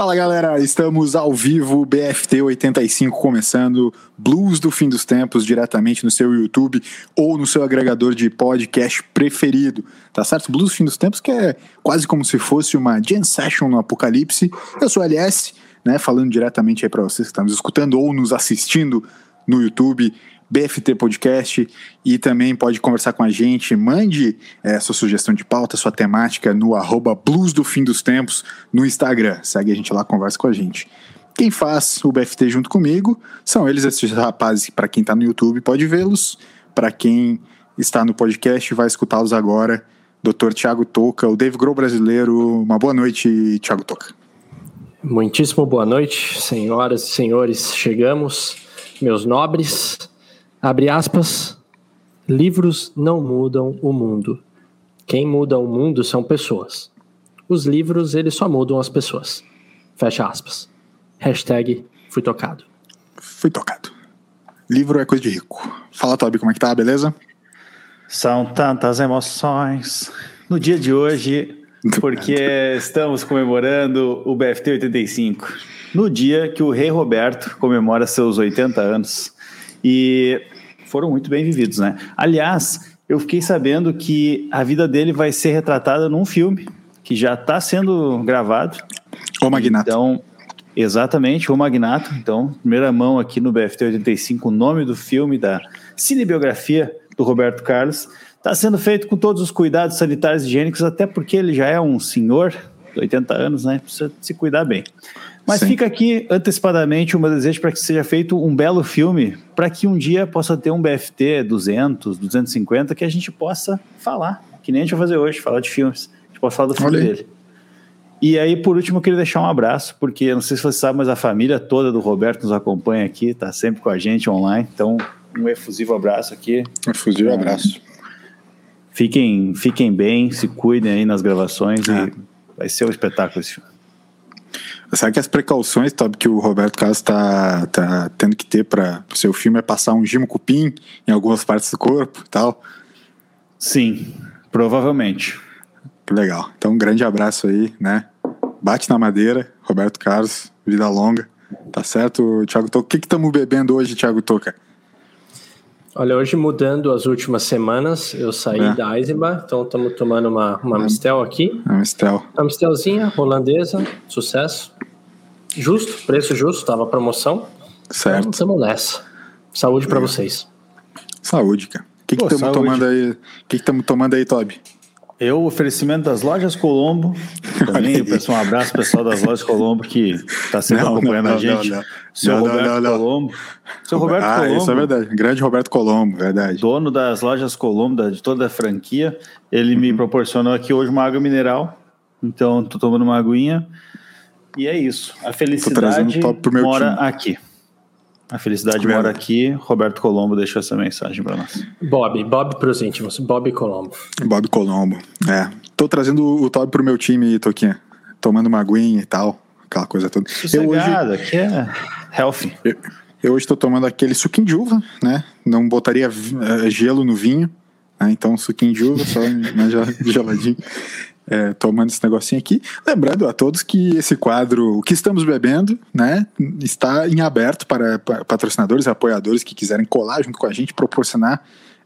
Fala galera, estamos ao vivo, BFT 85 começando, Blues do Fim dos Tempos, diretamente no seu YouTube ou no seu agregador de podcast preferido, tá certo? Blues do Fim dos Tempos, que é quase como se fosse uma Jam Session no Apocalipse. Eu sou LS, né, falando diretamente aí para vocês que estão nos escutando ou nos assistindo no YouTube. BFT Podcast e também pode conversar com a gente. Mande é, sua sugestão de pauta, sua temática no arroba Blues do Fim dos Tempos no Instagram. Segue a gente lá, conversa com a gente. Quem faz o BFT junto comigo são eles, esses rapazes, para quem está no YouTube pode vê-los, para quem está no podcast vai escutá-los agora. Dr. Tiago Toca, o Dave Grohl brasileiro. Uma boa noite, Tiago Toca. Muitíssimo boa noite, senhoras e senhores. Chegamos, meus nobres. Abre aspas. Livros não mudam o mundo. Quem muda o mundo são pessoas. Os livros, eles só mudam as pessoas. Fecha aspas. Hashtag fui tocado. Fui tocado. Livro é coisa de rico. Fala, Toby, como é que tá? Beleza? São tantas emoções no dia de hoje, porque estamos comemorando o BFT 85. No dia que o Rei Roberto comemora seus 80 anos. E foram muito bem vividos, né? Aliás, eu fiquei sabendo que a vida dele vai ser retratada num filme que já está sendo gravado. O Magnato. Então, exatamente, O Magnato. Então, primeira mão aqui no BFT 85, o nome do filme, da cinebiografia do Roberto Carlos. Está sendo feito com todos os cuidados sanitários e higiênicos, até porque ele já é um senhor, 80 anos, né? Precisa se cuidar bem. Mas Sim. fica aqui antecipadamente o meu desejo para que seja feito um belo filme, para que um dia possa ter um BFT 200, 250, que a gente possa falar, que nem a gente vai fazer hoje, falar de filmes. A gente pode falar do filme Olhei. dele. E aí, por último, eu queria deixar um abraço, porque não sei se você sabe, mas a família toda do Roberto nos acompanha aqui, está sempre com a gente online. Então, um efusivo abraço aqui. Um efusivo abraço. Fiquem, fiquem bem, se cuidem aí nas gravações é. e vai ser um espetáculo esse filme. Sabe que as precauções, Toby, que o Roberto Carlos está tá tendo que ter para o seu filme é passar um gimo cupim em algumas partes do corpo e tal? Sim, provavelmente. Que legal. Então, um grande abraço aí, né? Bate na madeira, Roberto Carlos, vida longa. Tá certo, Thiago Toca? O que estamos bebendo hoje, Thiago Toca? Olha, hoje mudando as últimas semanas, eu saí é. da Eisenbach, então estamos tomando uma, uma é. Mistel aqui. Uma Mistel. Uma Mistelzinha, holandesa, sucesso. Justo, preço justo, estava promoção. Certo. Então estamos nessa. Saúde para vocês. Saúde, cara. O que estamos tomando aí? O que estamos tomando aí, Toby? Eu, oferecimento das lojas Colombo. Também peço um abraço pessoal das lojas Colombo que está sempre não, acompanhando não, não, a gente. Não, Seu Roberto Colombo. Seu Roberto ah, Colombo. Isso é verdade. Grande Roberto Colombo, verdade. Dono das lojas Colombo, de toda a franquia. Ele uhum. me proporcionou aqui hoje uma água mineral. Então, estou tomando uma aguinha. E é isso. A felicidade mora time. aqui. A felicidade mora aqui. Roberto Colombo deixou essa mensagem para nós. Bob, Bob para os íntimos. Bob Colombo. Bob Colombo. É. Tô trazendo o Toby pro meu time, Toquinha. Tomando uma aguinha e tal. Aquela coisa toda. Sossegado, eu hoje... aqui é healthy. Eu, eu hoje estou tomando aquele suquinho de uva, né? Não botaria uh, gelo no vinho. Né? Então, suquinho de uva, só mais geladinho é, tomando esse negocinho aqui. Lembrando a todos que esse quadro, o que estamos bebendo, né, está em aberto para, patrocinadores apoiadores que quiserem colar junto com a gente, proporcionar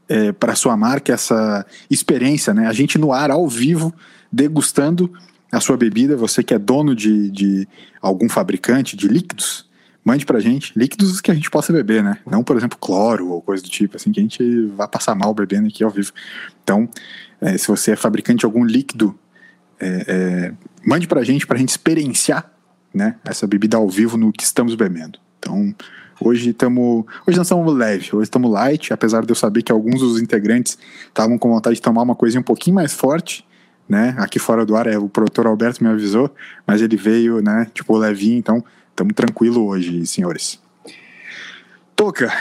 é, para a sua marca essa experiência, né? A gente no ar, ao vivo, degustando a sua bebida, você que é dono de, de algum fabricante de líquidos, mande pra gente líquidos que a gente possa beber, né? Não, por exemplo, cloro ou coisa do tipo, assim, que a gente vai passar mal bebendo aqui ao vivo. Então, é, se você é fabricante de algum líquido é, é, mande para a gente, para a gente experienciar né, essa bebida ao vivo no que estamos bebendo. Então, hoje estamos. Hoje nós estamos leve, hoje estamos light, apesar de eu saber que alguns dos integrantes estavam com vontade de tomar uma coisinha um pouquinho mais forte. Né? Aqui fora do ar, é, o produtor Alberto me avisou, mas ele veio, né, tipo, levinho, então estamos tranquilo hoje, senhores. Toca,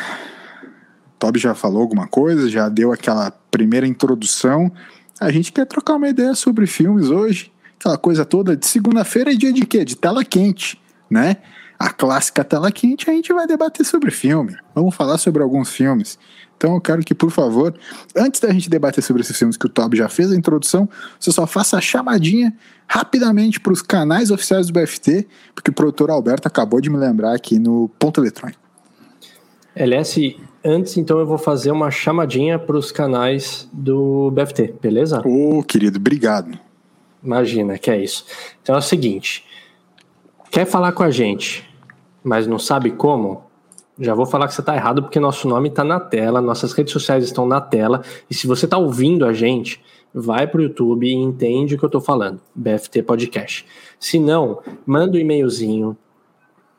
Toby já falou alguma coisa, já deu aquela primeira introdução. A gente quer trocar uma ideia sobre filmes hoje, aquela coisa toda de segunda-feira é dia de quê? De tela quente, né? a clássica tela quente, a gente vai debater sobre filme. Vamos falar sobre alguns filmes. Então eu quero que, por favor, antes da gente debater sobre esses filmes que o Tob já fez a introdução, você só faça a chamadinha rapidamente para os canais oficiais do BFT, porque o produtor Alberto acabou de me lembrar aqui no ponto eletrônico. LS, antes então eu vou fazer uma chamadinha para os canais do BFT, beleza? Ô, oh, querido, obrigado. Imagina, que é isso. Então é o seguinte: quer falar com a gente, mas não sabe como? Já vou falar que você está errado porque nosso nome está na tela, nossas redes sociais estão na tela, e se você está ouvindo a gente, vai para o YouTube e entende o que eu estou falando, BFT Podcast. Se não, manda um e-mailzinho,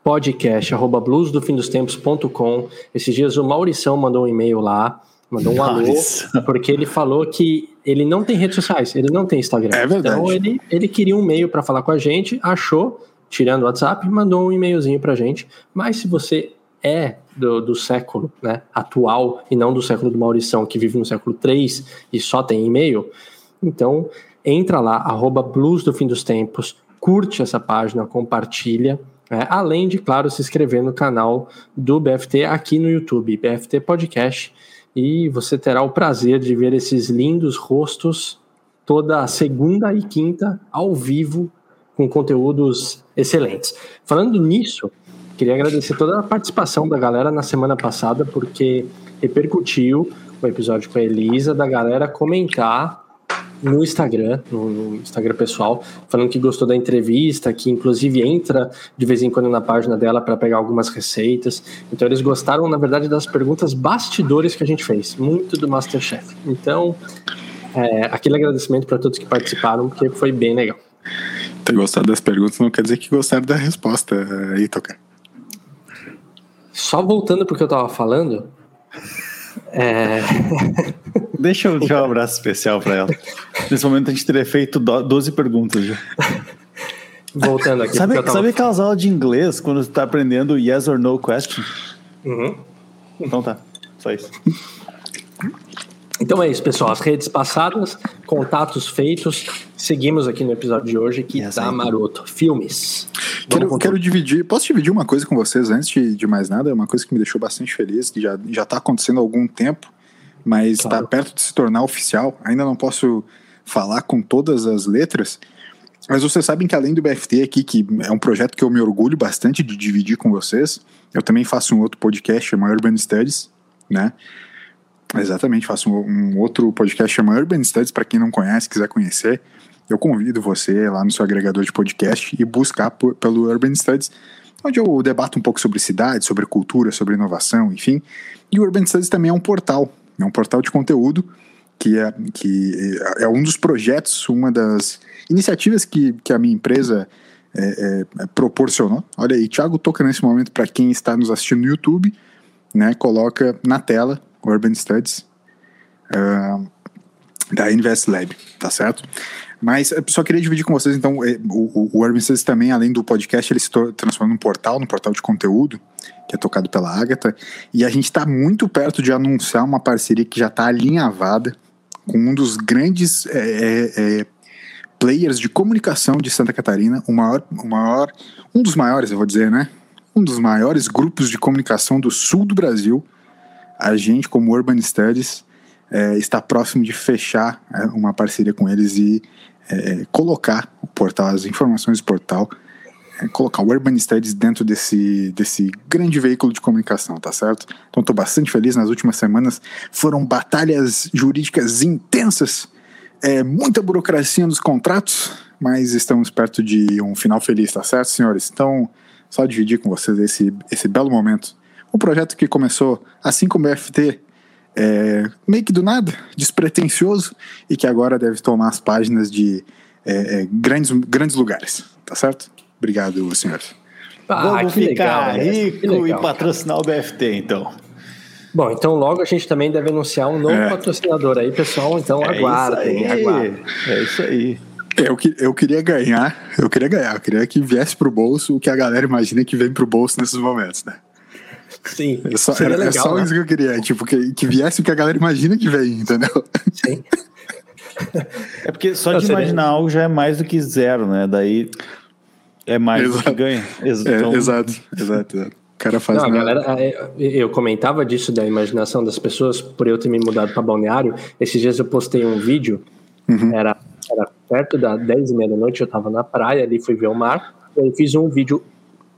podcast, arroba bluesdofindostempos.com. Esses dias o Maurição mandou um e-mail lá, mandou um alô, porque ele falou que ele não tem redes sociais, ele não tem Instagram. É verdade. Então ele, ele queria um e-mail para falar com a gente, achou, tirando o WhatsApp, mandou um e-mailzinho para a gente. Mas se você é do, do, século né, atual e não do século do Maurição, que vive no século 3 e só tem e-mail, então entra lá, arroba Blues do Fim dos Tempos, curte essa página, compartilha, né, além de, claro, se inscrever no canal do BFT aqui no YouTube, BFT Podcast, e você terá o prazer de ver esses lindos rostos toda segunda e quinta ao vivo com conteúdos excelentes. Falando nisso, Queria agradecer toda a participação da galera na semana passada, porque repercutiu o episódio com a Elisa, da galera comentar no Instagram, no, no, Instagram pessoal, falando que gostou da entrevista, que inclusive entra de vez em quando na página dela para pegar algumas receitas. Então eles gostaram, na verdade, das perguntas bastidores que a gente fez, muito do Masterchef. Então, é, aquele agradecimento para todos que participaram, porque foi bem legal. Ter gostado das perguntas não quer dizer que gostaram da resposta, aí, Toca. Só voltando porque eu tava falando. É... Deixa eu dar um abraço especial para ela. Nesse momento a gente teria feito 12 perguntas já. Voltando aqui. Sabe, tava... sabe aquelas aulas de inglês quando você tá aprendendo yes or no question? Uhum. Então tá, só isso. Então é isso, pessoal. As redes passadas, contatos feitos. Seguimos aqui no episódio de hoje que tá maroto. Filmes. Quero, quero, dividir. Posso dividir uma coisa com vocês antes de, de, mais nada? É uma coisa que me deixou bastante feliz, que já, já tá acontecendo há algum tempo, mas está claro. perto de se tornar oficial. Ainda não posso falar com todas as letras. Mas vocês sabem que além do BFT aqui, que é um projeto que eu me orgulho bastante de dividir com vocês, eu também faço um outro podcast chamado Urban Studies, né? Exatamente, faço um, um outro podcast chamado Urban Studies, para quem não conhece, quiser conhecer. Eu convido você lá no seu agregador de podcast e buscar por, pelo Urban Studies, onde eu debato um pouco sobre cidade, sobre cultura, sobre inovação, enfim. E o Urban Studies também é um portal, é um portal de conteúdo que é, que é um dos projetos, uma das iniciativas que, que a minha empresa é, é, proporcionou. Olha aí, Thiago toca nesse momento para quem está nos assistindo no YouTube, né? Coloca na tela Urban Studies uh, da Invest Lab, tá certo? Mas eu só queria dividir com vocês, então, é, o, o Urban Studies também, além do podcast, ele se transforma num portal, num portal de conteúdo, que é tocado pela Agatha, e a gente está muito perto de anunciar uma parceria que já está alinhavada com um dos grandes é, é, players de comunicação de Santa Catarina, o maior, o maior, um dos maiores, eu vou dizer, né? Um dos maiores grupos de comunicação do sul do Brasil, a gente, como Urban Studies, é, está próximo de fechar é, uma parceria com eles e é, colocar o portal, as informações do portal, é, colocar o Urban Studies dentro desse, desse grande veículo de comunicação, tá certo? Então estou bastante feliz. Nas últimas semanas foram batalhas jurídicas intensas, é, muita burocracia nos contratos, mas estamos perto de um final feliz, tá certo, senhores? Então, só dividir com vocês esse, esse belo momento um projeto que começou, assim como o FT, é, meio que do nada, despretensioso, e que agora deve tomar as páginas de é, é, grandes, grandes lugares. Tá certo? Obrigado, senhores. Ah, Vamos ficar legal, rico e patrocinar o BFT, então. Bom, então logo a gente também deve anunciar um novo é. patrocinador aí, pessoal. Então é aguardem, aguardem. É isso aí. Eu, eu queria ganhar, eu queria ganhar, eu queria que viesse pro bolso o que a galera imagina que vem pro bolso nesses momentos, né? Sim. É só, era, legal, é só né? isso que eu queria. Tipo, que, que viesse o que a galera imagina que vem, entendeu? Sim. É porque só de imaginar algo já é mais do que zero, né? Daí. é mais exato. do que ganha. Ex é, então... exato, exato, exato. O cara faz Não, galera, é, eu comentava disso da imaginação das pessoas por eu ter me mudado para balneário. Esses dias eu postei um vídeo, uhum. era, era perto das 10 e meia da noite, eu tava na praia ali, fui ver o mar, e aí fiz um vídeo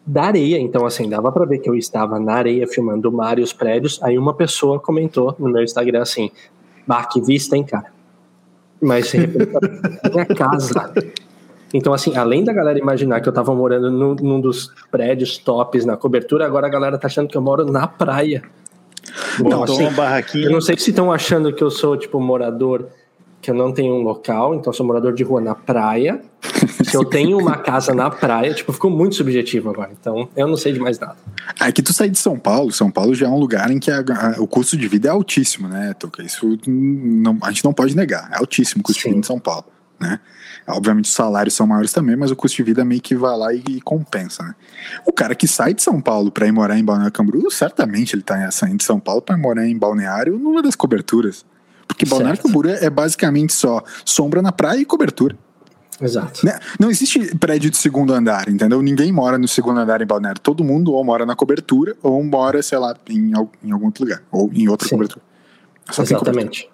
da areia, então assim, dava para ver que eu estava na areia filmando o mar e os prédios. Aí uma pessoa comentou no meu Instagram assim: Bah, que vista, hein, cara? Mas se minha casa. Então, assim, além da galera imaginar que eu tava morando no, num dos prédios tops na cobertura, agora a galera tá achando que eu moro na praia. Então, assim, uma barraquinha. Eu não sei se estão achando que eu sou, tipo, morador, que eu não tenho um local, então eu sou morador de rua na praia. se eu tenho uma casa na praia, tipo, ficou muito subjetivo agora. Então, eu não sei de mais nada. É que tu sair de São Paulo, São Paulo já é um lugar em que a, a, o custo de vida é altíssimo, né, Toca? Isso não, a gente não pode negar. É altíssimo o custo Sim. de vida em São Paulo, né? Obviamente os salários são maiores também, mas o custo de vida meio que vai lá e, e compensa, né? O cara que sai de São Paulo para ir morar em Balneário Camboriú, certamente ele tá saindo de São Paulo para morar em Balneário numa das coberturas. Porque Balneário Camboriú é basicamente só sombra na praia e cobertura. Exato. Né? Não existe prédio de segundo andar, entendeu? Ninguém mora no segundo andar em Balneário. Todo mundo ou mora na cobertura ou mora, sei lá, em, em algum outro lugar. Ou em outra Sim. cobertura. Só Exatamente.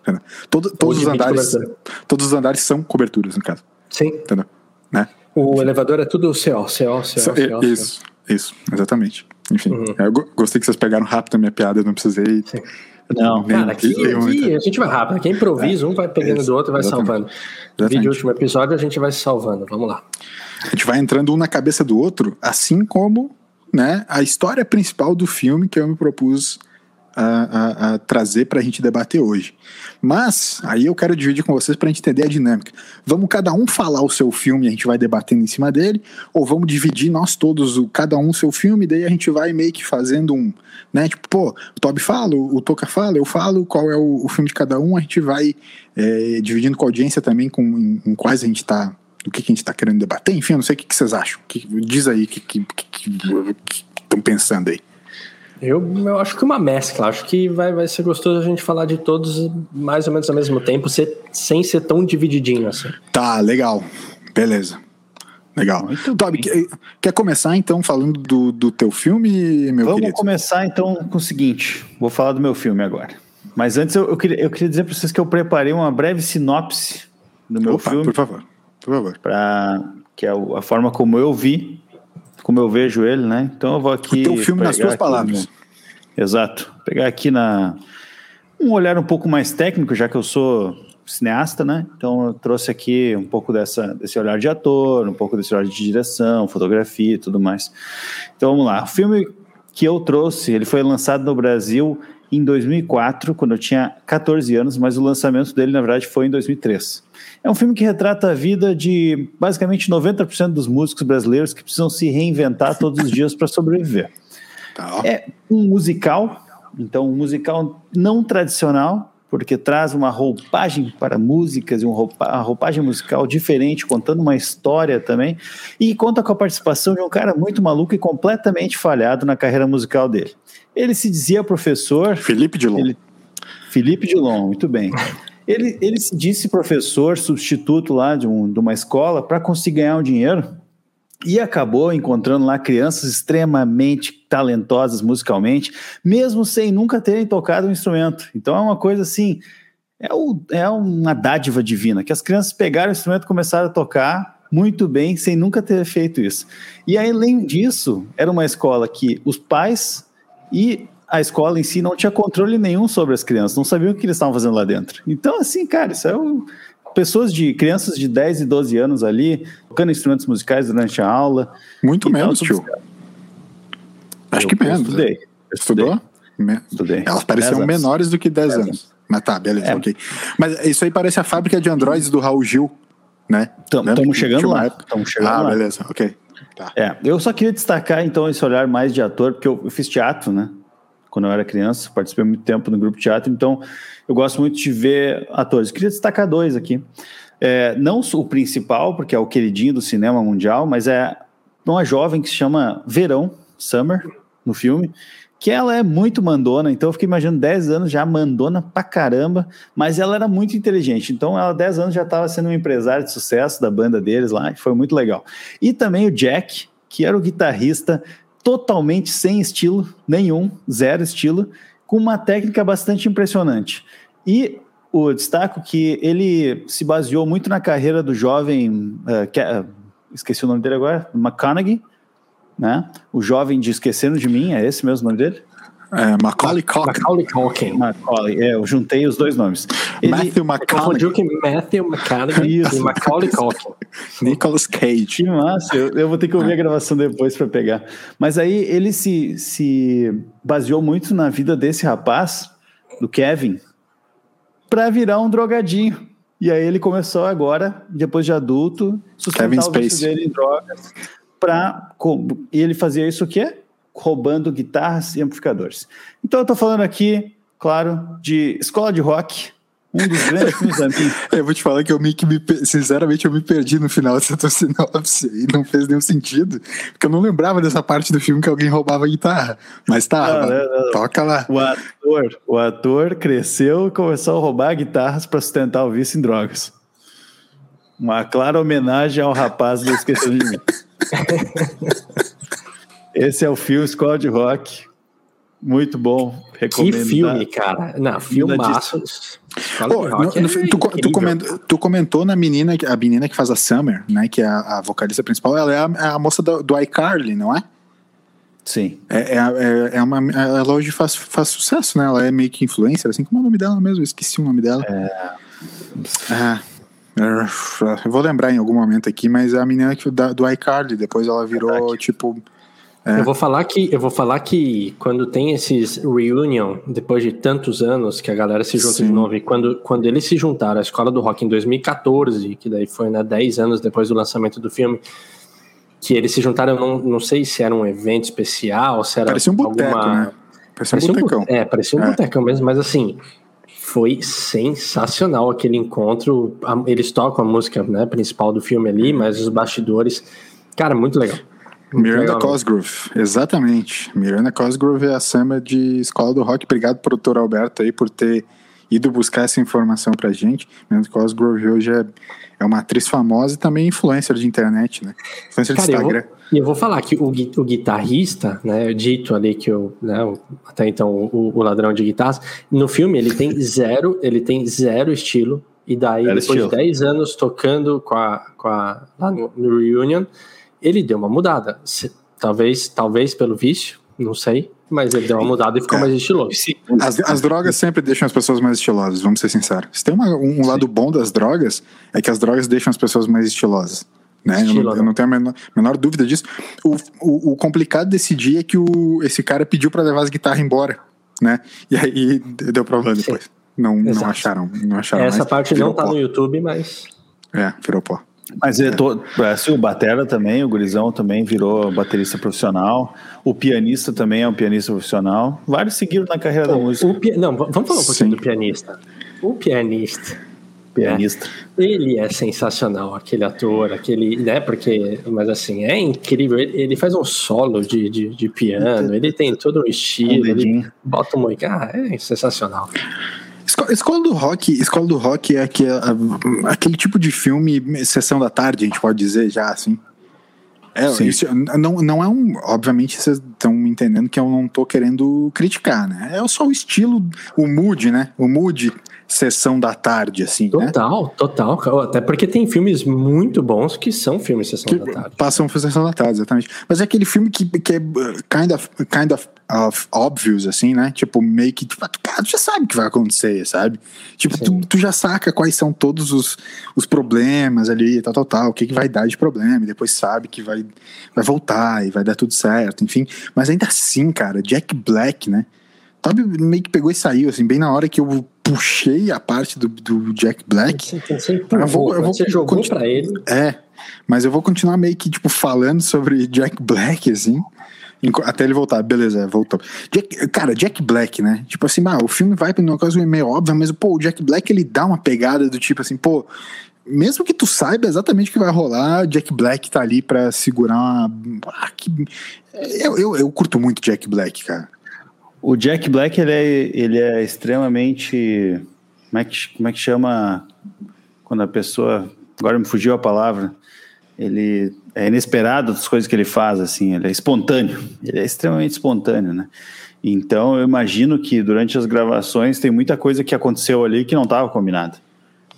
Todo, todos, os andares, todos os andares são coberturas, no caso. Sim. Entendeu? Né? O elevador é tudo CO, CO, CO, CO. Isso, isso, exatamente. Enfim, uhum. eu gostei que vocês pegaram rápido a minha piada, não precisei. Sim. Não, cara, aqui, aqui a gente vai rápido. Aqui é improviso, é, um vai pegando isso, do outro e vai exatamente. salvando. Exatamente. Vídeo último episódio, a gente vai se salvando. Vamos lá. A gente vai entrando um na cabeça do outro, assim como né, a história principal do filme que eu me propus a, a, a trazer para a gente debater hoje. Mas aí eu quero dividir com vocês para a gente entender a dinâmica. Vamos cada um falar o seu filme e a gente vai debatendo em cima dele, ou vamos dividir nós todos, o, cada um o seu filme, e daí a gente vai meio que fazendo um, né? Tipo, pô, o Toby fala, o, Toca fala, eu falo, qual é o, o, filme de cada um, a gente vai é, dividindo com a audiência também com em, em quais a gente está do que, que a gente está querendo debater. Enfim, eu não sei o que, que vocês acham. Que, diz aí o que estão pensando aí. Eu, eu acho que uma mescla. Acho que vai, vai ser gostoso a gente falar de todos mais ou menos ao mesmo tempo, ser, sem ser tão divididinho assim. Tá, legal. Beleza. Legal. Muito Toby, quer, quer, começar então falando do, do teu filme, meu Vamos querido? começar então com o seguinte. Vou falar do meu filme agora. Mas antes eu, eu, queria, eu queria dizer para vocês que eu preparei uma breve sinopse do meu Opa, filme. Por favor. Por favor. Pra, que é a forma como eu vi como eu vejo ele, né? Então eu vou aqui. O filme nas tuas palavras. No... Exato. Pegar aqui na um olhar um pouco mais técnico, já que eu sou cineasta, né? Então eu trouxe aqui um pouco dessa, desse olhar de ator, um pouco desse olhar de direção, fotografia e tudo mais. Então vamos lá. O filme que eu trouxe, ele foi lançado no Brasil em 2004, quando eu tinha 14 anos, mas o lançamento dele, na verdade, foi em 2003. É um filme que retrata a vida de basicamente 90% dos músicos brasileiros que precisam se reinventar todos os dias para sobreviver. Tá. É um musical, então um musical não tradicional, porque traz uma roupagem para músicas e uma roupagem musical diferente, contando uma história também, e conta com a participação de um cara muito maluco e completamente falhado na carreira musical dele. Ele se dizia professor. Felipe Dilon. Ele, Felipe Dilon, muito bem. Ele, ele se disse professor substituto lá de, um, de uma escola para conseguir ganhar um dinheiro e acabou encontrando lá crianças extremamente talentosas musicalmente, mesmo sem nunca terem tocado um instrumento. Então é uma coisa assim, é, o, é uma dádiva divina, que as crianças pegaram o instrumento e começaram a tocar muito bem sem nunca ter feito isso. E além disso, era uma escola que os pais e a escola em si não tinha controle nenhum sobre as crianças, não sabiam o que eles estavam fazendo lá dentro. Então, assim, cara, isso é o, pessoas de crianças de 10 e 12 anos ali, tocando instrumentos musicais durante a aula. Muito menos, tio. Acho eu, que menos. Estudei. Estudou? Estudei. Elas pareciam menores do que 10, 10 anos. anos. Mas tá, beleza, é. ok. Mas isso aí parece a fábrica de androides do Raul Gil, né? Estamos chegando lá. Estamos chegando ah, lá. beleza, ok. Tá. É, eu só queria destacar então esse olhar mais de ator, porque eu, eu fiz teatro, né? Quando eu era criança, participei muito tempo no grupo teatro, então eu gosto muito de ver atores. Queria destacar dois aqui. É, não o principal, porque é o queridinho do cinema mundial, mas é uma jovem que se chama Verão, Summer, no filme, que ela é muito mandona, então eu fiquei imaginando 10 anos já mandona pra caramba, mas ela era muito inteligente, então ela 10 anos já estava sendo um empresário de sucesso da banda deles lá, e foi muito legal. E também o Jack, que era o guitarrista totalmente sem estilo nenhum, zero estilo, com uma técnica bastante impressionante. E o destaco que ele se baseou muito na carreira do jovem, uh, que, uh, esqueci o nome dele agora, McConaughey, né? O jovem de Esquecendo de Mim, é esse mesmo nome dele? É, Macaulay Culkin. Macaulay Culkin. Macaulay, é, eu juntei os dois nomes. Ele, Matthew McConaughey. que Matthew McConaughey e Macaulay Culkin. Nicolas Cage. Que massa, eu, eu vou ter que ouvir é. a gravação depois para pegar. Mas aí ele se, se baseou muito na vida desse rapaz, do Kevin, para virar um drogadinho. E aí ele começou agora, depois de adulto, sustentar o vício dele em drogas para e ele fazia isso o quê? Roubando guitarras e amplificadores. Então eu estou falando aqui, claro, de escola de rock, um dos grandes filmes da minha. Eu vou te falar que eu me, que me, sinceramente eu me perdi no final dessa tua sinopse e não fez nenhum sentido, porque eu não lembrava dessa parte do filme que alguém roubava a guitarra. Mas tá, não, não, não. toca lá. O ator, o ator cresceu e começou a roubar guitarras para sustentar o vício em drogas. Uma clara homenagem ao rapaz do Esquecendo de Mim. Esse é o filme Escola de Rock. Muito bom. Recomendo. Que filme, cara. Não, filmaço. Oh, no, no, é tu, tu, comentou, tu, comentou, na menina, a menina que faz a Summer, né? Que é a, a vocalista principal, ela é a, é a moça do, do iCarly, não é? Sim. É, é, é, é, uma, ela hoje faz, faz sucesso, né? Ela é meio que influencer, assim. Como é o nome dela mesmo? Eu esqueci o nome dela. É. Ah, eu vou lembrar em algum momento aqui, mas é a menina que, da, do iCarly, depois ela virou, tipo. É. Eu vou falar que eu vou falar que quando tem esses reunion, depois de tantos anos que a galera se junta Sim. de novo, e quando, quando eles se juntaram à escola do rock em 2014, que daí foi né, 10 anos depois do lançamento do filme, que eles se juntaram, não, não sei se era um evento especial, se era parecia um boteco, alguma... né? Parecia, parecia um botecão. é, parecia um é. botecão mesmo, mas assim, foi sensacional aquele encontro. Eles tocam a música né, principal do filme ali, mas os bastidores. Cara, muito legal. Miranda Cosgrove, exatamente. Miranda Cosgrove é a Sama de Escola do Rock. Obrigado, produtor Alberto, aí, por ter ido buscar essa informação pra gente. Miranda Cosgrove hoje é, é uma atriz famosa e também influencer de internet, né? Influencer Cara, de Instagram. Eu vou, e eu vou falar que o, o guitarrista, né, dito ali que o, né, o, até então o, o, ladrão de guitarras, no filme ele tem zero, ele tem zero estilo. E daí, depois estilo. de 10 anos tocando com a, com a, lá no, no Reunion, ele deu uma mudada. Se, talvez, talvez pelo vício, não sei, mas ele deu uma mudada e ficou é. mais estiloso. As, as, drogas sempre deixam as pessoas mais estilosas, vamos ser sinceros. Se tem uma, um lado bom das drogas, é que as drogas deixam as pessoas mais estilosas. Né? Estilo, eu, não, eu, não, tenho a menor, menor dúvida disso. O, o, o, complicado desse dia é que o, esse cara pediu para levar as guitarras embora, né? E aí deu problema depois. Não, não acharam, não acharam. Essa mais. parte virou não tá pó. no YouTube, mas. É, virou pó. Mas é. Tô, assim, o Batera também, o Gurizão também virou baterista profissional. O pianista também é um pianista profissional. Vários seguiram na carreira Pô, da música. Não, vamos falar um pouquinho Sim. do pianista. O pianista pianista. É. Ele é sensacional, aquele ator, aquele, né? Porque, mas assim, é incrível. Ele, ele faz um solo de, de, de, piano, ele tem todo um estilo, um ele bota um ah, é sensacional. Escola do Rock, Escola do Rock é aquele, aquele tipo de filme, sessão da tarde, a gente pode dizer já assim. É, isso, não, não é um. Obviamente, vocês estão entendendo que eu não tô querendo criticar, né? É só o estilo, o mood, né? O mood sessão da tarde, assim. Total, né? total. Até porque tem filmes muito bons que são filmes sessão que da tarde. Passam sessão da tarde, exatamente. Mas é aquele filme que, que é uh, kind of, kind of, of obvious, assim, né? Tipo, meio que, tipo, cara, tu já sabe o que vai acontecer, sabe? Tipo, tu, tu, já saca quais são todos os, os problemas ali, tal, tal, tal, o que, que vai dar de problema, e depois sabe que vai, vai voltar e vai dar tudo certo, enfim. Mas ainda assim, cara, Jack Black, né? Sabe, meio que pegou e saiu, assim, bem na hora que eu puxei a parte do, do Jack Black. Você, você, empurrou, eu vou, eu vou você jogou pra ele. É, mas eu vou continuar meio que, tipo, falando sobre Jack Black, assim, até ele voltar. Beleza, voltou. Jack, cara, Jack Black, né? Tipo assim, ah, o filme vai pra uma coisa meio óbvia, mas, pô, o Jack Black, ele dá uma pegada do tipo assim, pô, mesmo que tu saiba exatamente o que vai rolar, Jack Black tá ali pra segurar uma... Ah, que... eu, eu, eu curto muito Jack Black, cara. O Jack Black, ele é, ele é extremamente. Como é, que, como é que chama quando a pessoa. Agora me fugiu a palavra. Ele é inesperado as coisas que ele faz, assim, ele é espontâneo. Ele é extremamente espontâneo, né? Então eu imagino que durante as gravações tem muita coisa que aconteceu ali que não estava combinada.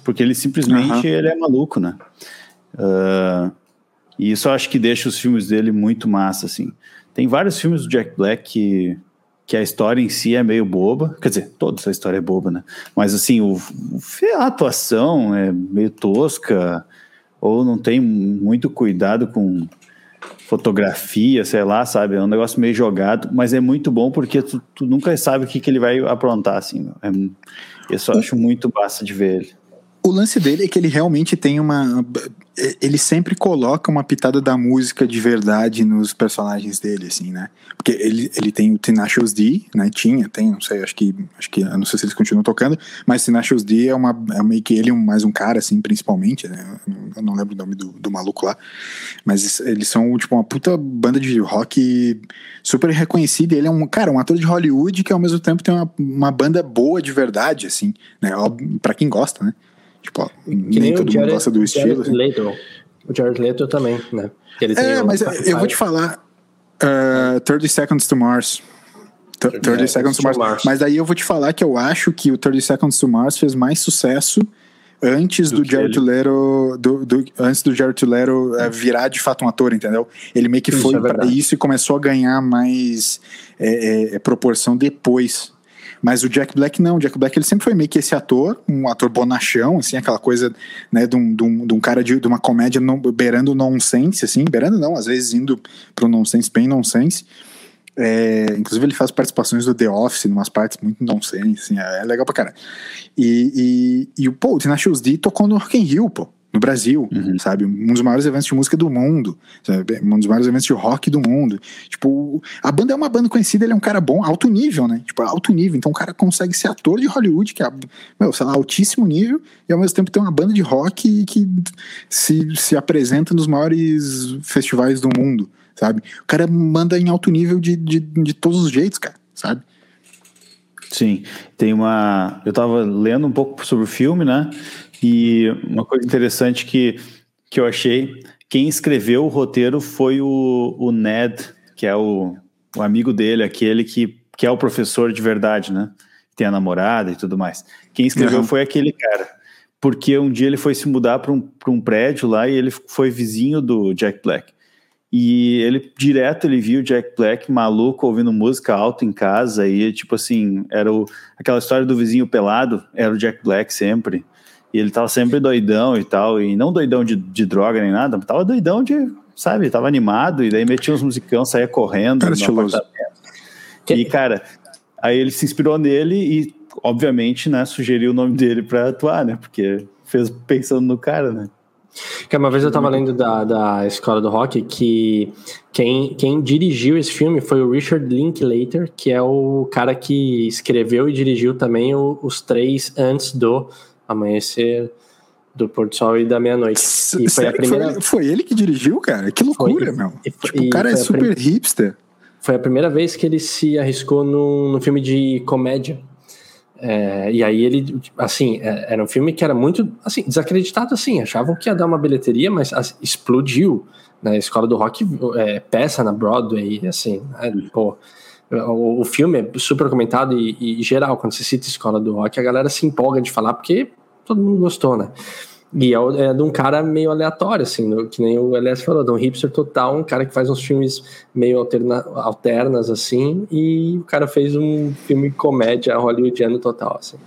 Porque ele simplesmente uhum. ele é maluco, né? Uh, e isso eu acho que deixa os filmes dele muito massa, assim. Tem vários filmes do Jack Black que, que a história em si é meio boba. Quer dizer, toda essa história é boba, né? Mas, assim, o, a atuação é meio tosca, ou não tem muito cuidado com fotografia, sei lá, sabe? É um negócio meio jogado, mas é muito bom porque tu, tu nunca sabe o que, que ele vai aprontar, assim. É, eu só acho muito basta de ver ele. O lance dele é que ele realmente tem uma. Ele sempre coloca uma pitada da música de verdade nos personagens dele, assim, né? Porque ele, ele tem o Tenacious D, né? Tinha, tem, não sei, acho que. Acho que. Não sei se eles continuam tocando, mas Tenacious D é, uma, é meio que ele mais um cara, assim, principalmente, né? Eu não lembro o nome do, do maluco lá. Mas eles são, tipo, uma puta banda de rock super reconhecida. Ele é um, cara, um ator de Hollywood que ao mesmo tempo tem uma, uma banda boa de verdade, assim, né? Pra quem gosta, né? Tipo, que nem todo Jared, mundo gosta do estilo. Assim. Leto. O Jared Leto também, né? é, mas eu, eu vou te falar. Uh, 30 Seconds to Mars. 30 yeah, Seconds to Mars. Mars. Mas daí eu vou te falar que eu acho que o 30 Seconds to Mars fez mais sucesso antes do, do Jared Leto do, do, antes do Jared Leto uh, virar de fato um ator, entendeu? Ele meio que isso foi é para isso e começou a ganhar mais é, é, é proporção depois mas o Jack Black não, o Jack Black ele sempre foi meio que esse ator, um ator bonachão, assim, aquela coisa, né, de um, de um, de um cara de, de uma comédia não, beirando nonsense, assim, beirando não, às vezes indo pro nonsense, bem nonsense. É, inclusive ele faz participações do The Office, umas partes muito nonsense, assim, é, é legal pra caralho. E, e, e pô, o Tenacious D tocou no Rock in Rio, pô no Brasil, uhum. sabe? Um dos maiores eventos de música do mundo, sabe? Um dos maiores eventos de rock do mundo. Tipo, a banda é uma banda conhecida, ele é um cara bom, alto nível, né? Tipo, alto nível. Então o cara consegue ser ator de Hollywood, que é, meu, sei lá, altíssimo nível, e ao mesmo tempo tem uma banda de rock que se, se apresenta nos maiores festivais do mundo, sabe? O cara manda em alto nível de, de, de todos os jeitos, cara, sabe? Sim, tem uma. Eu tava lendo um pouco sobre o filme, né? E uma coisa interessante que, que eu achei, quem escreveu o roteiro foi o, o Ned, que é o, o amigo dele, aquele que, que é o professor de verdade, né? Tem a namorada e tudo mais. Quem escreveu uhum. foi aquele cara. Porque um dia ele foi se mudar para um, um prédio lá e ele foi vizinho do Jack Black. E ele direto ele viu o Jack Black maluco ouvindo música alta em casa e tipo assim, era o, aquela história do vizinho pelado, era o Jack Black sempre. E ele tava sempre doidão e tal, e não doidão de, de droga nem nada, tava doidão de, sabe, tava animado, e daí metia uns musicão, saía correndo. Cara, estiloso. E, cara, aí ele se inspirou nele e, obviamente, né, sugeriu o nome dele pra atuar, né, porque fez pensando no cara, né. Que uma vez eu tava lendo da, da Escola do Rock que quem, quem dirigiu esse filme foi o Richard Linklater, que é o cara que escreveu e dirigiu também o, os três antes do Amanhecer do Pôr do Sol e da Meia-Noite. E foi a primeira. Foi, foi, ele que dirigiu, cara? Que loucura, foi, meu. E, tipo, o cara é super prim... hipster. Foi a primeira vez que ele se arriscou num, num filme de comédia. É, e aí ele, assim, é, era um filme que era muito, assim, desacreditado, assim, achavam que ia dar uma bilheteria, mas assim, explodiu na né? escola do rock, é, peça na Broadway, assim, né? pô, o, o, filme é super comentado e, e, geral, quando você cita escola do rock, a galera se empolga de falar porque todo mundo gostou, né? E é, é de um cara meio aleatório, assim, no, que nem o Elias falou, de um hipster total, um cara que faz uns filmes meio alterna, alternas, assim, e o cara fez um filme comédia hollywoodiano total, assim.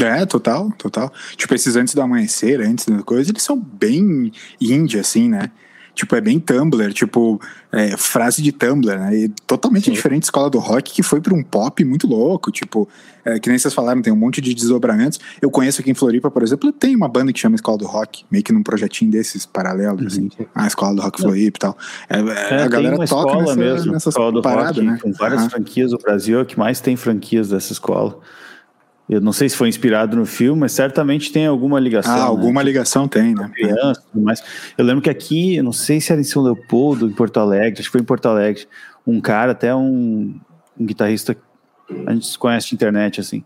É, total, total. Tipo, esses antes do amanhecer, antes da coisa, eles são bem indie, assim, né? Tipo, é bem Tumblr, tipo, é, frase de Tumblr, né? E totalmente Sim. diferente da escola do rock, que foi para um pop muito louco, tipo, é, que nem vocês falaram, tem um monte de desdobramentos. Eu conheço aqui em Floripa, por exemplo, tem uma banda que chama Escola do Rock, meio que num projetinho desses paralelos, uhum. assim. A Escola do Rock Floripa e tal. É, é, a galera toca nessa, mesmo, nessas paradas, né? Com várias franquias, do Brasil é que mais tem franquias dessa escola. Eu não sei se foi inspirado no filme, mas certamente tem alguma ligação. Ah, né? alguma ligação tem, né? Criança, mas eu lembro que aqui, não sei se era em São Leopoldo, em Porto Alegre, acho que foi em Porto Alegre, um cara, até um, um guitarrista a gente se conhece de internet, assim.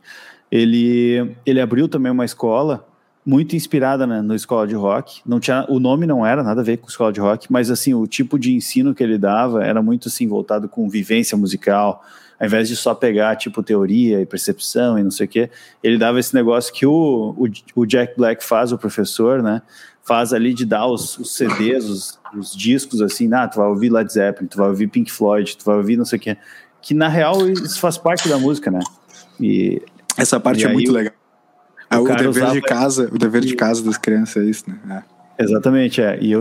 Ele, ele abriu também uma escola muito inspirada né, no escola de rock. Não tinha, o nome não era nada a ver com escola de rock, mas assim o tipo de ensino que ele dava era muito assim voltado com vivência musical. Ao invés de só pegar tipo teoria e percepção e não sei o que, ele dava esse negócio que o, o, o, Jack Black faz, o professor, né? Faz ali de dar os, os CDs, os, os, discos assim, ah, tu vai ouvir Led Zeppelin, tu vai ouvir Pink Floyd, tu vai ouvir não sei o que. Que na real isso faz parte da música, né? E essa parte é muito legal. O, o dever usava... de casa, o dever de casa das crianças é isso, né? É. Exatamente, é. E eu,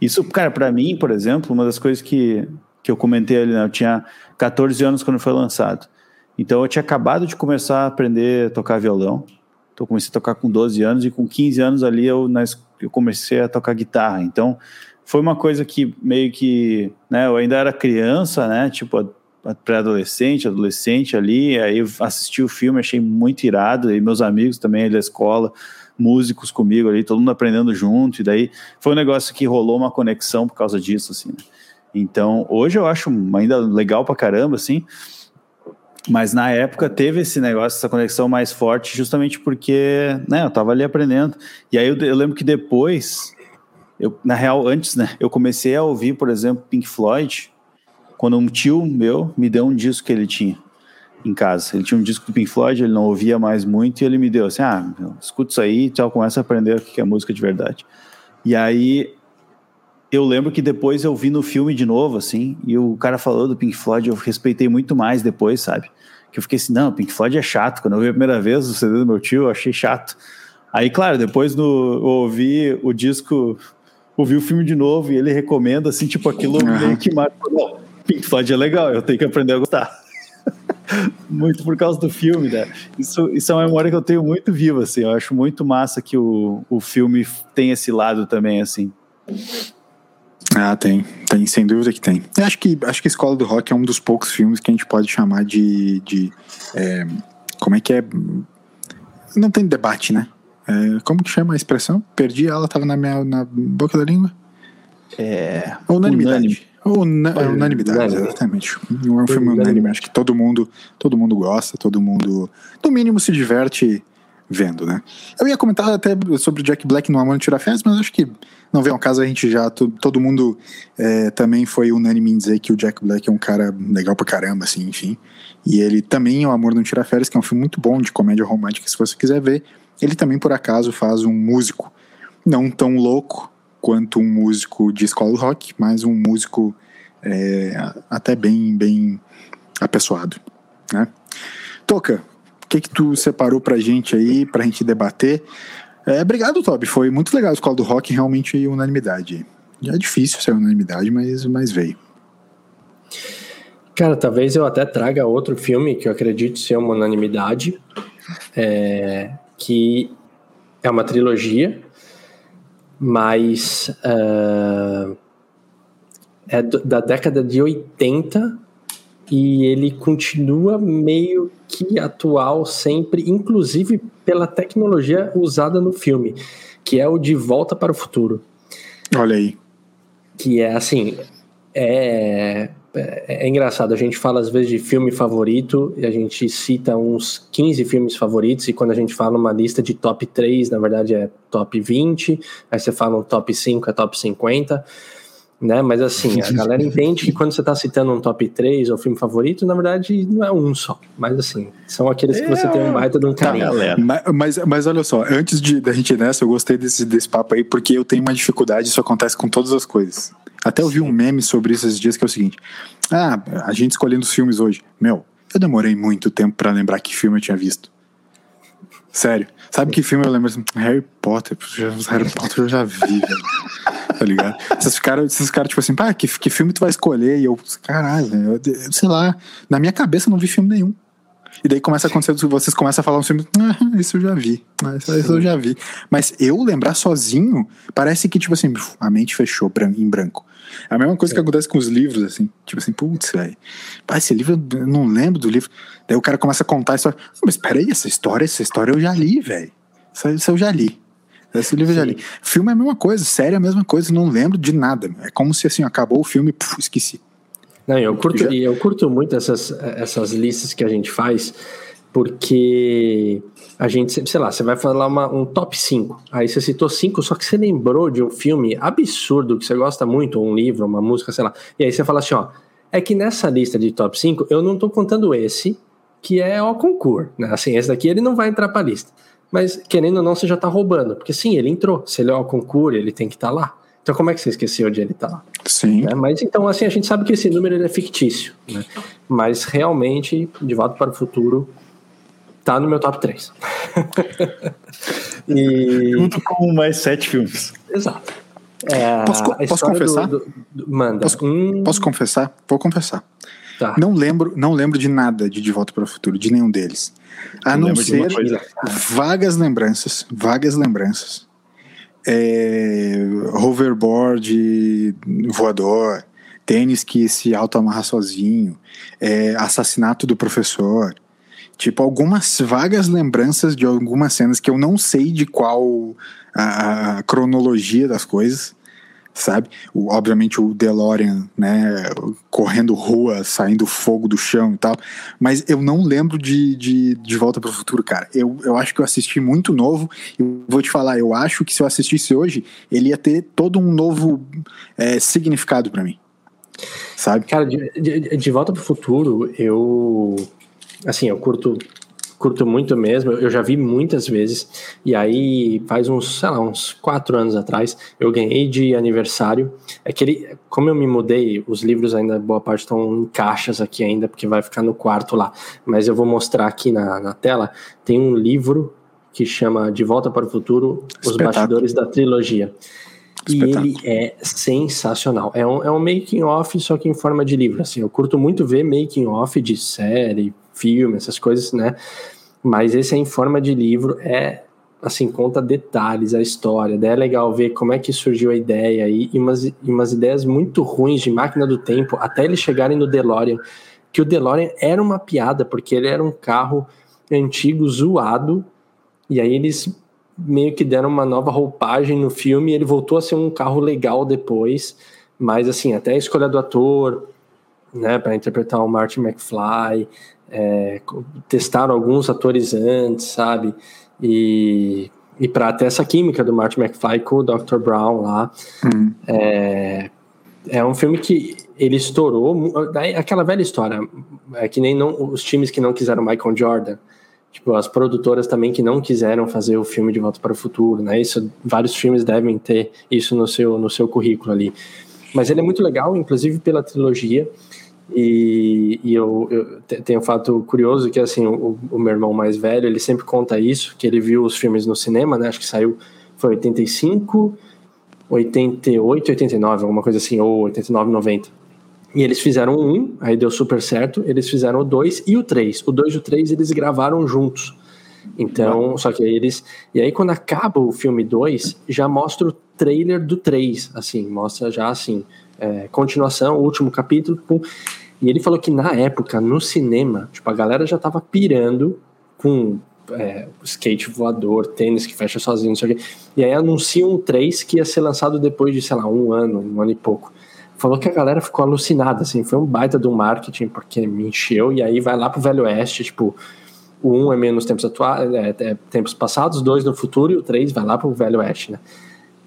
isso, cara, para mim, por exemplo, uma das coisas que, que eu comentei ali, né? Eu tinha 14 anos quando foi lançado. Então eu tinha acabado de começar a aprender a tocar violão. Então eu comecei a tocar com 12 anos e com 15 anos ali eu, eu comecei a tocar guitarra. Então foi uma coisa que meio que, né, eu ainda era criança, né, tipo pré-adolescente, adolescente ali, aí eu assisti o filme, achei muito irado, e meus amigos também da escola, músicos comigo ali, todo mundo aprendendo junto, e daí foi um negócio que rolou uma conexão por causa disso, assim, né? Então, hoje eu acho ainda legal pra caramba, assim, mas na época teve esse negócio, essa conexão mais forte, justamente porque, né, eu tava ali aprendendo, e aí eu, eu lembro que depois, eu, na real, antes, né, eu comecei a ouvir, por exemplo, Pink Floyd, quando um tio meu me deu um disco que ele tinha em casa. Ele tinha um disco do Pink Floyd, ele não ouvia mais muito, e ele me deu assim: ah, escuta isso aí, tal, começa a aprender o que é música de verdade. E aí eu lembro que depois eu vi no filme de novo, assim, e o cara falou do Pink Floyd, eu respeitei muito mais depois, sabe? Que eu fiquei assim, não, Pink Floyd é chato. Quando eu vi a primeira vez o CD do meu tio, eu achei chato. Aí, claro, depois no, eu ouvi o disco, ouvi o filme de novo e ele recomenda, assim, tipo, aquilo uhum. que marcou. Pink Floyd é legal, eu tenho que aprender a gostar. muito por causa do filme, né? Isso, isso é uma memória que eu tenho muito viva, assim. Eu acho muito massa que o, o filme tem esse lado também, assim. Ah, tem, tem, sem dúvida que tem. Eu acho que acho que Escola do Rock é um dos poucos filmes que a gente pode chamar de, de é, como é que é? Não tem debate, né? É, como que chama a expressão? Perdi ela, tava na minha na boca da língua. É unanimidade. Una, é unanimidade, exatamente. É um filme unânime, acho que todo mundo, todo mundo gosta, todo mundo, no mínimo, se diverte vendo, né? Eu ia comentar até sobre Jack Black no Amor Tira Férias, mas acho que não vem ao caso, a gente já, todo mundo é, também foi unânime em dizer que o Jack Black é um cara legal pra caramba, assim, enfim. E ele também, O Amor Não Tira Férias, que é um filme muito bom de comédia romântica, se você quiser ver, ele também, por acaso, faz um músico não tão louco quanto um músico de escola rock, mas um músico é, até bem, bem apessoado, né? Toca, que que tu separou pra gente aí, pra gente debater? É, obrigado, Toby. Foi muito legal a escola do rock, realmente unanimidade. É difícil ser unanimidade, mas, mas veio. Cara, talvez eu até traga outro filme que eu acredito ser uma unanimidade, é, que é uma trilogia, mas uh, é da década de 80 e ele continua meio que atual sempre, inclusive pela tecnologia usada no filme, que é o De Volta para o Futuro. Olha aí. Que é assim, é, é, é, engraçado, a gente fala às vezes de filme favorito e a gente cita uns 15 filmes favoritos e quando a gente fala uma lista de top 3, na verdade é top 20, aí você fala um top 5 é top 50 né? Mas assim, a galera entende que quando você está citando um top 3 ou filme favorito, na verdade não é um só. Mas assim, são aqueles que você tem um baita de um carinho. Mas, mas, mas, olha só, antes de, da gente ir nessa, eu gostei desse, desse papo aí, porque eu tenho uma dificuldade, isso acontece com todas as coisas. Até eu vi um meme sobre isso esses dias que é o seguinte: Ah, a gente escolhendo os filmes hoje. Meu, eu demorei muito tempo para lembrar que filme eu tinha visto. Sério. Sabe que filme eu lembro assim? Harry Potter. Harry Potter eu já vi, velho. Tá ligado? Vocês ficaram, vocês ficaram tipo assim, pá, que, que filme tu vai escolher? E eu, caralho, eu, eu, sei lá, na minha cabeça eu não vi filme nenhum. E daí começa a acontecer, vocês começam a falar um filme, ah, isso eu já vi, isso, isso eu já vi. Mas eu lembrar sozinho, parece que, tipo assim, a mente fechou em branco. É a mesma coisa é. que acontece com os livros, assim. Tipo assim, putz, velho. Esse livro, eu não lembro do livro. Daí o cara começa a contar a história. Mas peraí, essa história, essa história eu já li, velho. Isso, isso eu já li. Esse livro já li. Filme é a mesma coisa, série é a mesma coisa, não lembro de nada. É como se assim, acabou o filme, puf, esqueci. Não, eu curto, Já... eu curto muito essas, essas listas que a gente faz, porque a gente, sei lá, você vai falar uma, um top 5. Aí você citou 5, só que você lembrou de um filme absurdo que você gosta muito, um livro, uma música, sei lá. E aí você fala assim, ó, é que nessa lista de top 5, eu não tô contando esse, que é o concurso, né? Assim, esse daqui ele não vai entrar pra lista. Mas, querendo ou não, você já tá roubando. Porque sim, ele entrou. Se ele é o concurso, ele tem que estar tá lá. Então, como é que você esqueceu de ele estar tá lá? Sim. Né? Mas então, assim, a gente sabe que esse número é fictício. Né? Mas realmente, De Volta para o Futuro tá no meu top 3. e... Junto com mais sete filmes. Exato. É, posso, posso confessar? Do, do, manda. Posso, hum... posso, confessar? Vou confessar. Tá. Não lembro, não lembro de nada de De Volta para o Futuro, de nenhum deles. A não, não ser vagas lembranças, vagas lembranças. É, hoverboard voador, tênis que se auto-amarra sozinho, é, assassinato do professor. Tipo, algumas vagas lembranças de algumas cenas que eu não sei de qual a, a cronologia das coisas, sabe? O, obviamente o DeLorean, né, correndo rua, saindo fogo do chão e tal, mas eu não lembro de, de, de Volta para o Futuro, cara. Eu, eu acho que eu assisti muito novo e vou te falar, eu acho que se eu assistisse hoje, ele ia ter todo um novo é, significado para mim, sabe? Cara, de, de, de Volta para o Futuro, eu assim, eu curto curto muito mesmo, eu já vi muitas vezes, e aí faz uns, sei lá, uns quatro anos atrás, eu ganhei de aniversário, é que ele, como eu me mudei, os livros ainda, boa parte estão em caixas aqui ainda, porque vai ficar no quarto lá, mas eu vou mostrar aqui na, na tela, tem um livro que chama De Volta para o Futuro, Os Bastidores da Trilogia. E ele é sensacional. É um, é um making off, só que em forma de livro. Assim, eu curto muito ver making off de série, filme, essas coisas, né? Mas esse é em forma de livro, é assim, conta detalhes, a história. Daí é legal ver como é que surgiu a ideia e, e, umas, e umas ideias muito ruins de máquina do tempo, até eles chegarem no DeLorean, que o DeLorean era uma piada, porque ele era um carro antigo, zoado, e aí eles meio que deram uma nova roupagem no filme e ele voltou a ser um carro legal depois, mas assim, até a escolha do ator, né, para interpretar o Martin McFly, é, testaram alguns atores antes, sabe? E, e para ter essa química do Martin McFly com o Dr. Brown lá. Uhum. É, é um filme que ele estourou. Aquela velha história, é que nem não, os times que não quiseram Michael Jordan. Tipo, as produtoras também que não quiseram fazer o filme De Volta para o Futuro, né? Isso, vários filmes devem ter isso no seu, no seu currículo ali. Mas ele é muito legal, inclusive pela trilogia. E, e eu, eu, tenho um fato curioso que assim o, o, meu irmão mais velho ele sempre conta isso que ele viu os filmes no cinema né? Acho que saiu foi 85 88 89 alguma coisa assim ou 89 90 e eles fizeram um aí deu super certo eles fizeram o dois e o três. O dois e o três eles gravaram juntos. Então só que aí eles e aí quando acaba o filme 2 já mostra o trailer do 3 assim mostra já assim é, continuação, último capítulo. E ele falou que na época, no cinema, tipo, a galera já tava pirando com é, skate voador, tênis que fecha sozinho, não sei o quê. E aí anunciam o 3 que ia ser lançado depois de, sei lá, um ano, um ano e pouco. Falou que a galera ficou alucinada, assim, foi um baita do marketing, porque me encheu, e aí vai lá pro Velho Oeste, tipo, o 1 é menos tempos atuais, é, é, tempos passados, dois no futuro, e o 3 vai lá pro Velho Oeste, né?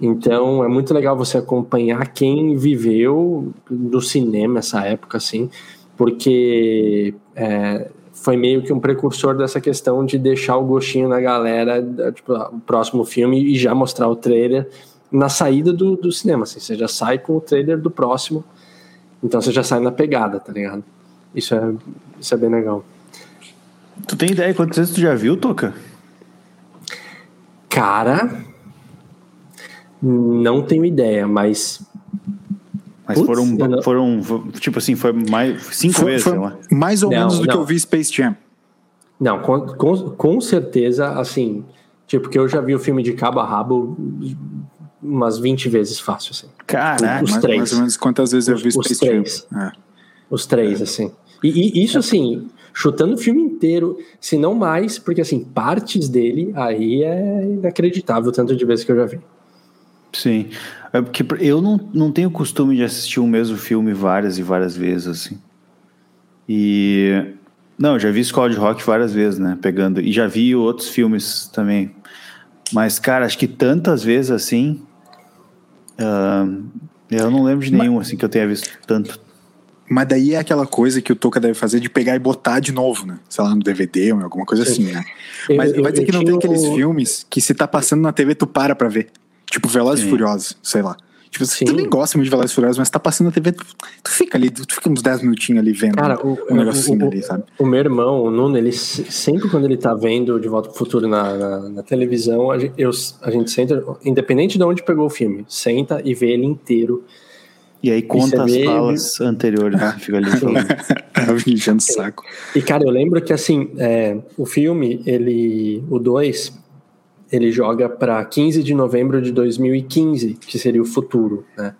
Então é muito legal você acompanhar quem viveu do cinema essa época, assim, porque é, foi meio que um precursor dessa questão de deixar o gostinho na galera, tipo, o próximo filme e já mostrar o trailer na saída do, do cinema, assim, você já sai com o trailer do próximo, então você já sai na pegada, tá ligado? Isso é, isso é bem legal. Tu tem ideia quantas vezes tu já viu, Toca? Cara, não tenho ideia, mas. Mas Putz, foram, não... foram, tipo assim, foi mais cinco foi, vezes, foi Mais ou não, menos do não. que eu vi Space Jam. Não, com, com, com certeza, assim, tipo, que eu já vi o filme de cabo a rabo umas 20 vezes fácil, assim. Caraca, os mais, três. mais ou menos quantas vezes eu vi Space os três. Jam. É. Os três, é. assim. E, e isso, assim, chutando o filme inteiro, se não mais, porque, assim, partes dele aí é inacreditável, tanto de vezes que eu já vi. Sim. É porque eu não, não tenho costume de assistir o mesmo filme várias e várias vezes, assim. E. Não, já vi Escola de Rock várias vezes, né? Pegando. E já vi outros filmes também. Mas, cara, acho que tantas vezes assim. Uh, eu não lembro de nenhum, Mas... assim, que eu tenha visto tanto. Mas daí é aquela coisa que o Toca deve fazer de pegar e botar de novo, né? Sei lá, no DVD ou alguma coisa assim, né? Mas eu, vai dizer que não tem aqueles filmes que se tá passando na TV tu para pra ver. Tipo Velozes e Furiosos, sei lá. Tipo, Sim. tu nem gosta muito de Velozes e Furiosos, mas tá passando na TV, tu, tu, fica ali, tu fica uns 10 minutinhos ali vendo Cara, o, um negocinho o, ali, sabe? O meu irmão, o Nuno, ele sempre quando ele tá vendo De Volta pro Futuro na, na, na televisão, a gente, eu, a gente senta, independente de onde pegou o filme, senta e vê ele inteiro e aí conta as falas anteriores, né? Fica ali falando. enchendo o saco. E, cara, eu lembro que, assim, é, o filme, ele... O 2, ele joga para 15 de novembro de 2015, que seria o futuro, né?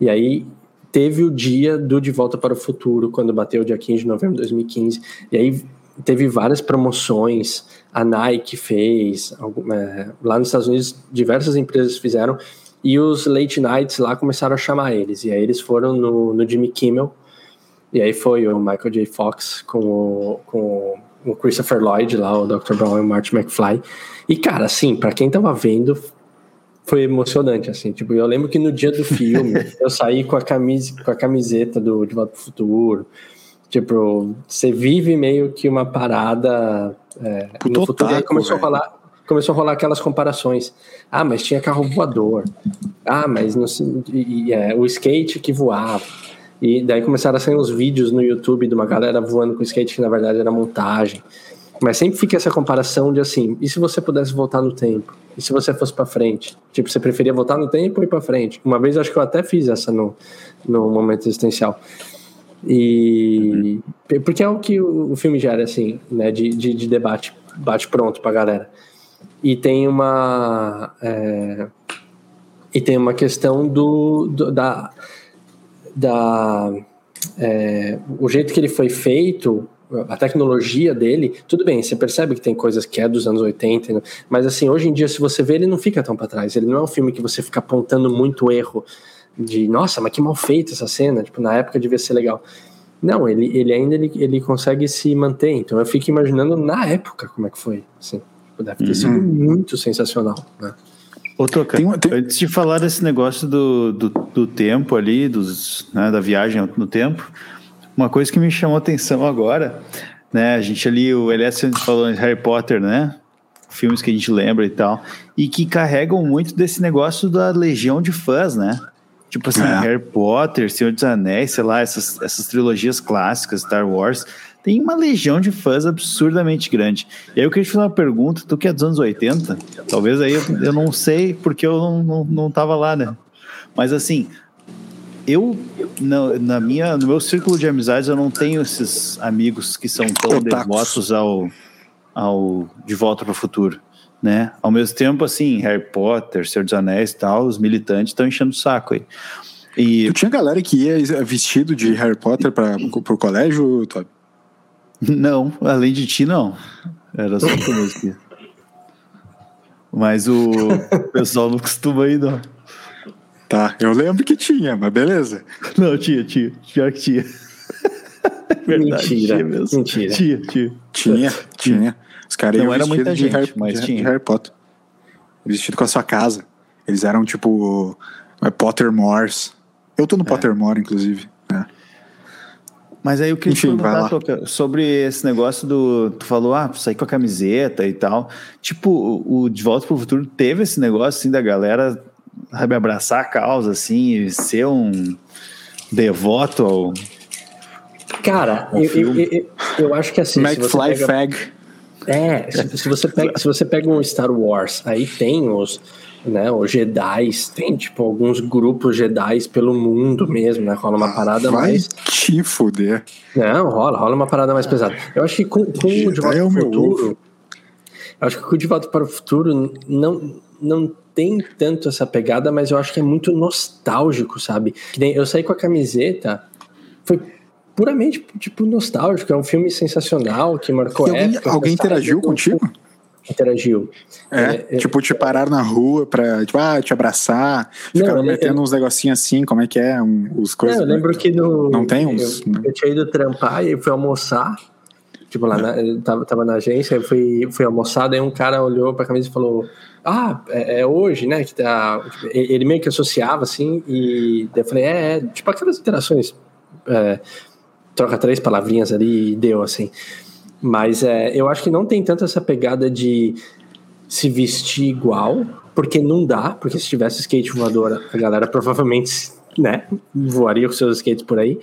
E aí teve o dia do De Volta para o Futuro, quando bateu o dia 15 de novembro de 2015. E aí teve várias promoções, a Nike fez, é, lá nos Estados Unidos diversas empresas fizeram, e os late nights lá começaram a chamar eles. E aí eles foram no, no Jimmy Kimmel. E aí foi o Michael J. Fox com o, com o Christopher Lloyd lá, o Dr. Brown e o Marty McFly. E, cara, assim, para quem tava vendo, foi emocionante, assim. Tipo, eu lembro que no dia do filme, eu saí com a, camisa, com a camiseta do De Volta pro Futuro. Tipo, você vive meio que uma parada é, Puto no futuro. Aí começou a falar começou a rolar aquelas comparações. Ah, mas tinha carro voador. Ah, mas no, e, é, o skate que voava. E daí começaram a sair uns vídeos no YouTube de uma galera voando com skate que na verdade era montagem. Mas sempre fica essa comparação de assim, e se você pudesse voltar no tempo? E se você fosse para frente? Tipo, você preferia voltar no tempo ou ir para frente? Uma vez acho que eu até fiz essa no, no momento existencial. E uhum. porque é o que o, filme gera assim, né, de, de, de debate, bate pronto pra galera e tem uma é, e tem uma questão do, do da da é, o jeito que ele foi feito a tecnologia dele, tudo bem, você percebe que tem coisas que é dos anos 80, né? mas assim, hoje em dia, se você vê, ele não fica tão para trás. Ele não é um filme que você fica apontando muito erro de, nossa, mas que mal feita essa cena, tipo, na época devia ser legal. Não, ele, ele ainda ele, ele consegue se manter, então eu fico imaginando na época como é que foi, assim. Deve ter uhum. sido muito sensacional, né? Ô, Toca, tem, tem... antes de falar desse negócio do, do, do tempo ali, dos, né, da viagem no tempo, uma coisa que me chamou a atenção agora, né, a gente ali, o Elias falou em Harry Potter, né, filmes que a gente lembra e tal, e que carregam muito desse negócio da legião de fãs, né, tipo assim, é. Harry Potter, Senhor dos Anéis, sei lá, essas, essas trilogias clássicas, Star Wars, tem uma legião de fãs absurdamente grande. E aí eu queria te fazer uma pergunta, tu que é dos anos 80, talvez aí eu, eu não sei porque eu não, não, não tava lá, né? Mas assim, eu na, na, minha no meu círculo de amizades eu não tenho esses amigos que são tão Otakus. devotos ao ao de volta para o futuro né ao mesmo tempo assim Harry Potter Senhor dos Anéis e tal os militantes estão enchendo o saco aí e tu tinha galera que ia vestido de Harry Potter para o colégio Todd? Não, além de ti, não. Era só conosco. Mas o pessoal não costuma ir, não. Tá, eu lembro que tinha, mas beleza. Não, tinha, tinha. Pior que tinha. Verdade, mentira, tinha mesmo. Mentira. Tinha, tinha. Tinha, tinha. Os caras não era muita gente, Harry, mas de, tinha. De Harry Potter. Vestido com a sua casa. Eles eram tipo Pottermores. Eu tô no é. Pottermore, inclusive. Mas aí o que Enfim, te perguntar, Toca, sobre esse negócio do. Tu falou, ah, sair com a camiseta e tal. Tipo, o De Volta pro Futuro teve esse negócio assim da galera, sabe, abraçar a causa, assim, e ser um devoto ao. Cara, ao eu, eu, eu, eu, acho que assim. McFly pega... Fag. É, se, se, você pega, se você pega um Star Wars, aí tem os né? Os Jedi, tem tipo alguns grupos Jedi pelo mundo mesmo, né? Rola uma ah, parada Vai mais. Te fuder. Não, rola, rola uma parada mais pesada. Eu acho que com, com o De Volta é o Futuro. Eu acho que com o De Volta para o Futuro não, não tem tanto essa pegada, mas eu acho que é muito nostálgico, sabe? Eu saí com a camiseta, foi puramente tipo nostálgico, é um filme sensacional que marcou alguém, época. Alguém interagiu contigo? Interagiu. É, é tipo, te parar na rua pra, tipo, ah, te abraçar, ficaram Não, metendo eu- uns negocinhos assim, como é que é, um, os coisas. Não, eu lembro que no. Não tem uns, Eu, né? eu tinha ido trampar e fui almoçar. Tipo, lá na, eu tava, tava na agência, eu fui, fui almoçar, daí um cara olhou pra camisa e falou: Ah, é, é hoje, né? Que tá. Tipo, ele ele meio que associava assim, e daí eu falei: É, é tipo aquelas interações. é, troca três palavrinhas ali e deu, assim. Mas é, eu acho que não tem tanto essa pegada de se vestir igual, porque não dá, porque se tivesse skate voador, a galera provavelmente, né, voaria com seus skates por aí.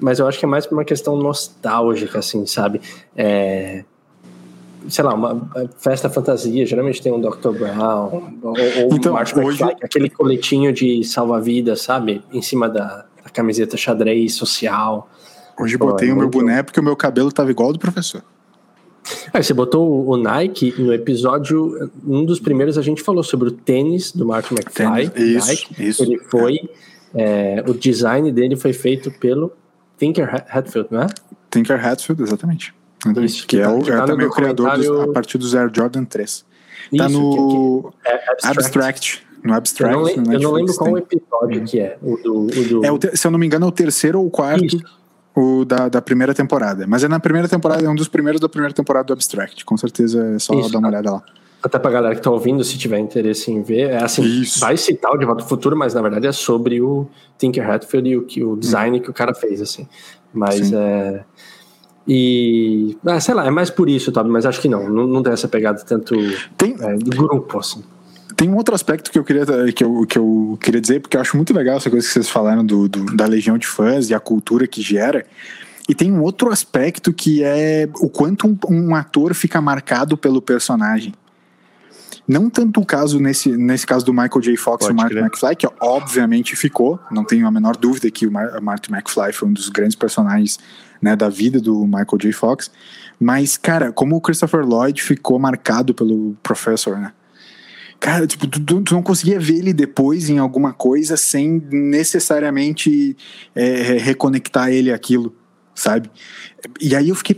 Mas eu acho que é mais por uma questão nostálgica, assim, sabe? É, sei lá, uma festa fantasia, geralmente tem um Dr. Brown, ou, ou Então, hoje- McFly, aquele coletinho de salva-vidas, sabe? Em cima da, da camiseta xadrez social. Hoje Pô, botei é o meu boné porque o meu cabelo tava igual ao do professor. Aí você botou o- Nike no episódio, um dos primeiros a gente falou sobre o tênis do Martin McFly. Tênis, isso, Nike. isso. Ele foi, é, o design dele foi feito pelo Tinker Hat- Hatfield, não é? Tinker Hatfield, exatamente. Exatamente. Isso, que que é, tá- o, que é tá também o criador dos, a partir do Air Jordan 3. Tá Isso, no que- que é abstract. Abstract. No Eu Abstract. não, lem- no eu não lembro qual tem. episódio que é, o do... O do... É o te- se eu não me engano, é o terceiro ou o quarto Isso. O da, da primeira temporada. Mas é na primeira temporada, é um dos primeiros da primeira temporada do Abstract. Com certeza é só Isso. dar uma olhada lá. Até pra galera que tá ouvindo, se tiver interesse em ver, é assim, Isso. vai citar o De Volta ao Futuro, mas na verdade é sobre o Tinker Hatfield e o, o design que o cara fez, assim. Mas Sim. é... E... Ah, sei lá, é mais por isso, Toby, mas acho que não, não, não tem essa pegada tanto Tem, é, grupo, assim. Tem um outro aspecto que eu queria que eu, que eu queria dizer, porque eu acho muito legal essa coisa que vocês falaram do, do- da legião de fãs e a cultura que gera. E tem um outro aspecto que é o quanto um, um ator fica marcado pelo personagem. Não tanto o caso nesse, nesse caso do Michael J. Fox e Pode o Martin. McFly, que obviamente ficou, não tenho a menor dúvida que o Mar Martin McFly foi um dos grandes personagens né, da vida do Michael J. Fox. Mas, cara, como o Christopher Lloyd ficou marcado pelo Professor, né? Cara, tipo, tu, tu- não conseguia ver ele depois em alguma coisa sem necessariamente é, reconectar ele àquilo, sabe? E aí eu fiquei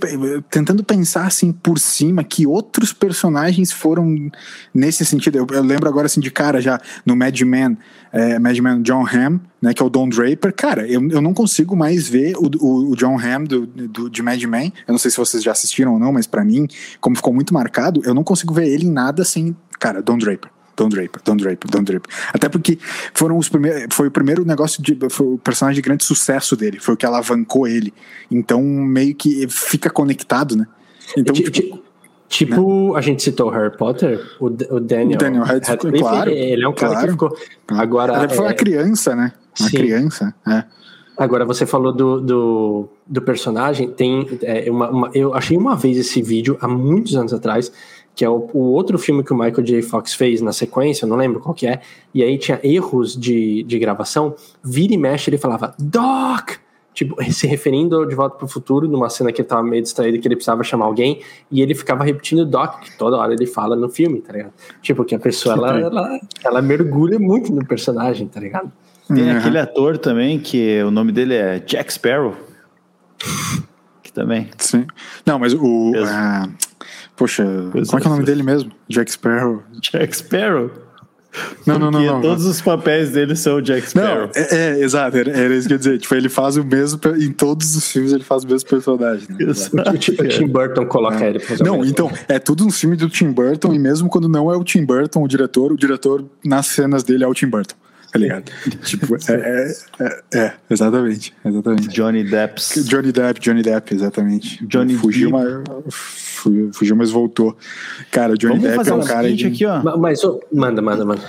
tentando pensar assim por cima que outros personagens foram nesse sentido. Eu, eu lembro agora assim de cara já no Mad Men, é, Mad Men John Hamm, né, que é o Don Draper. Cara, eu, eu não consigo mais ver o, o, o John Hamm do, do, de Mad Men. Eu não sei se vocês já assistiram ou não, mas pra mim, como ficou muito marcado, eu não consigo ver ele em nada sem, cara, Don Draper. Don Draper, Don Draper, Don Draper. Até porque foram os primeiros, foi o primeiro negócio de, foi o personagem de grande sucesso dele, foi o que alavancou ele. Então meio que fica conectado, né? Então, Ti- tipo, ti- Tipo, a gente citou o Harry Potter, o, o Daniel, O Daniel Radcliffe, claro, ele, ele é um cara claro. que ficou. Agora, Ela foi é, uma criança, né? Uma sim. criança, é. Agora, você falou do, do, do personagem, tem é, uma, uma- eu achei uma vez esse vídeo, há muitos anos atrás, que é o, o outro filme que o Michael J. Fox fez na sequência, eu não lembro qual que é, e aí tinha erros de, de gravação, vira e mexe, ele falava, Doc! Tipo, se referindo De Volta pro Futuro, numa cena que ele tava meio distraído, que ele precisava chamar alguém, e ele ficava repetindo Doc, que toda hora ele fala no filme, tá ligado? Tipo, que a pessoa, ela, ela, ela mergulha muito no personagem, tá ligado? Tem Uhum. aquele ator também que o nome dele é Jack Sparrow. Que também. Sim. Não, mas o. Mesmo. Poxa, Pois como é que é o é. nome dele mesmo? Jack Sparrow. Jack Sparrow. Não, não, não, não. todos os papéis dele são Jack Sparrow. Não, é, é, exato, era, era isso que eu ia dizer. Tipo, ele faz o mesmo. Em todos os filmes ele faz o mesmo personagem. Né? Exato, O Ti- o Tim Burton coloca ele pra fazer o Não, então, é tudo um filme do Tim Burton, e mesmo quando não é o Tim Burton o diretor, o diretor nas cenas dele é o Tim Burton. Tá ligado? tipo, é, é, é, é, exatamente, exatamente. Johnny Depps. Johnny Depp, Johnny Depp, exatamente. Johnny fugiu, Depp. mas fugiu, fugiu, mas voltou. Cara, Johnny Vamos Depp fazer é um cara de... aqui, ó. Ma- Mas, ô, manda, manda, manda.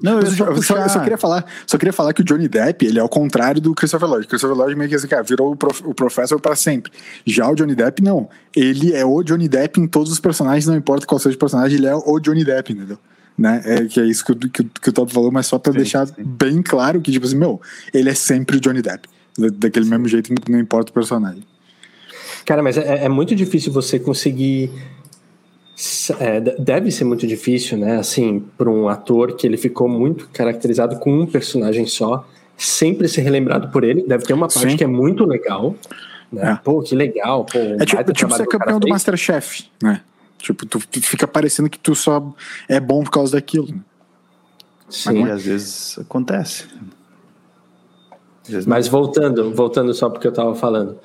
Não, eu só só, eu só queria falar, só queria falar que o Johnny Depp, ele é ao contrário do Christopher Lloyd. Christopher Lloyd meio que assim, cara, virou o, prof, o professor para sempre. Já o Johnny Depp, não. Ele é o Johnny Depp em todos os personagens, não importa qual seja o personagem, ele é o Johnny Depp, entendeu? Né? É, que é isso que, o- que, que o Todd falou, mas só pra Sim, deixar sim. bem claro que, tipo assim, meu, ele é sempre o Johnny Depp. Da- Daquele mesmo jeito, não importa o personagem. Cara, mas é, é muito difícil você conseguir. é, de- deve ser muito difícil, né? Assim, para um ator que ele ficou muito caracterizado com um personagem só, sempre ser relembrado por ele. Deve ter uma parte Sim. que é muito legal. Né? É. Pô, que legal. Pô, É tipo, baita tipo ser campeão do. Masterchef, né? Tipo, tu fica parecendo que tu só é bom por causa daquilo. Sim. Mas, às vezes acontece. Vezes Mas voltando, voltando só porque eu tava falando.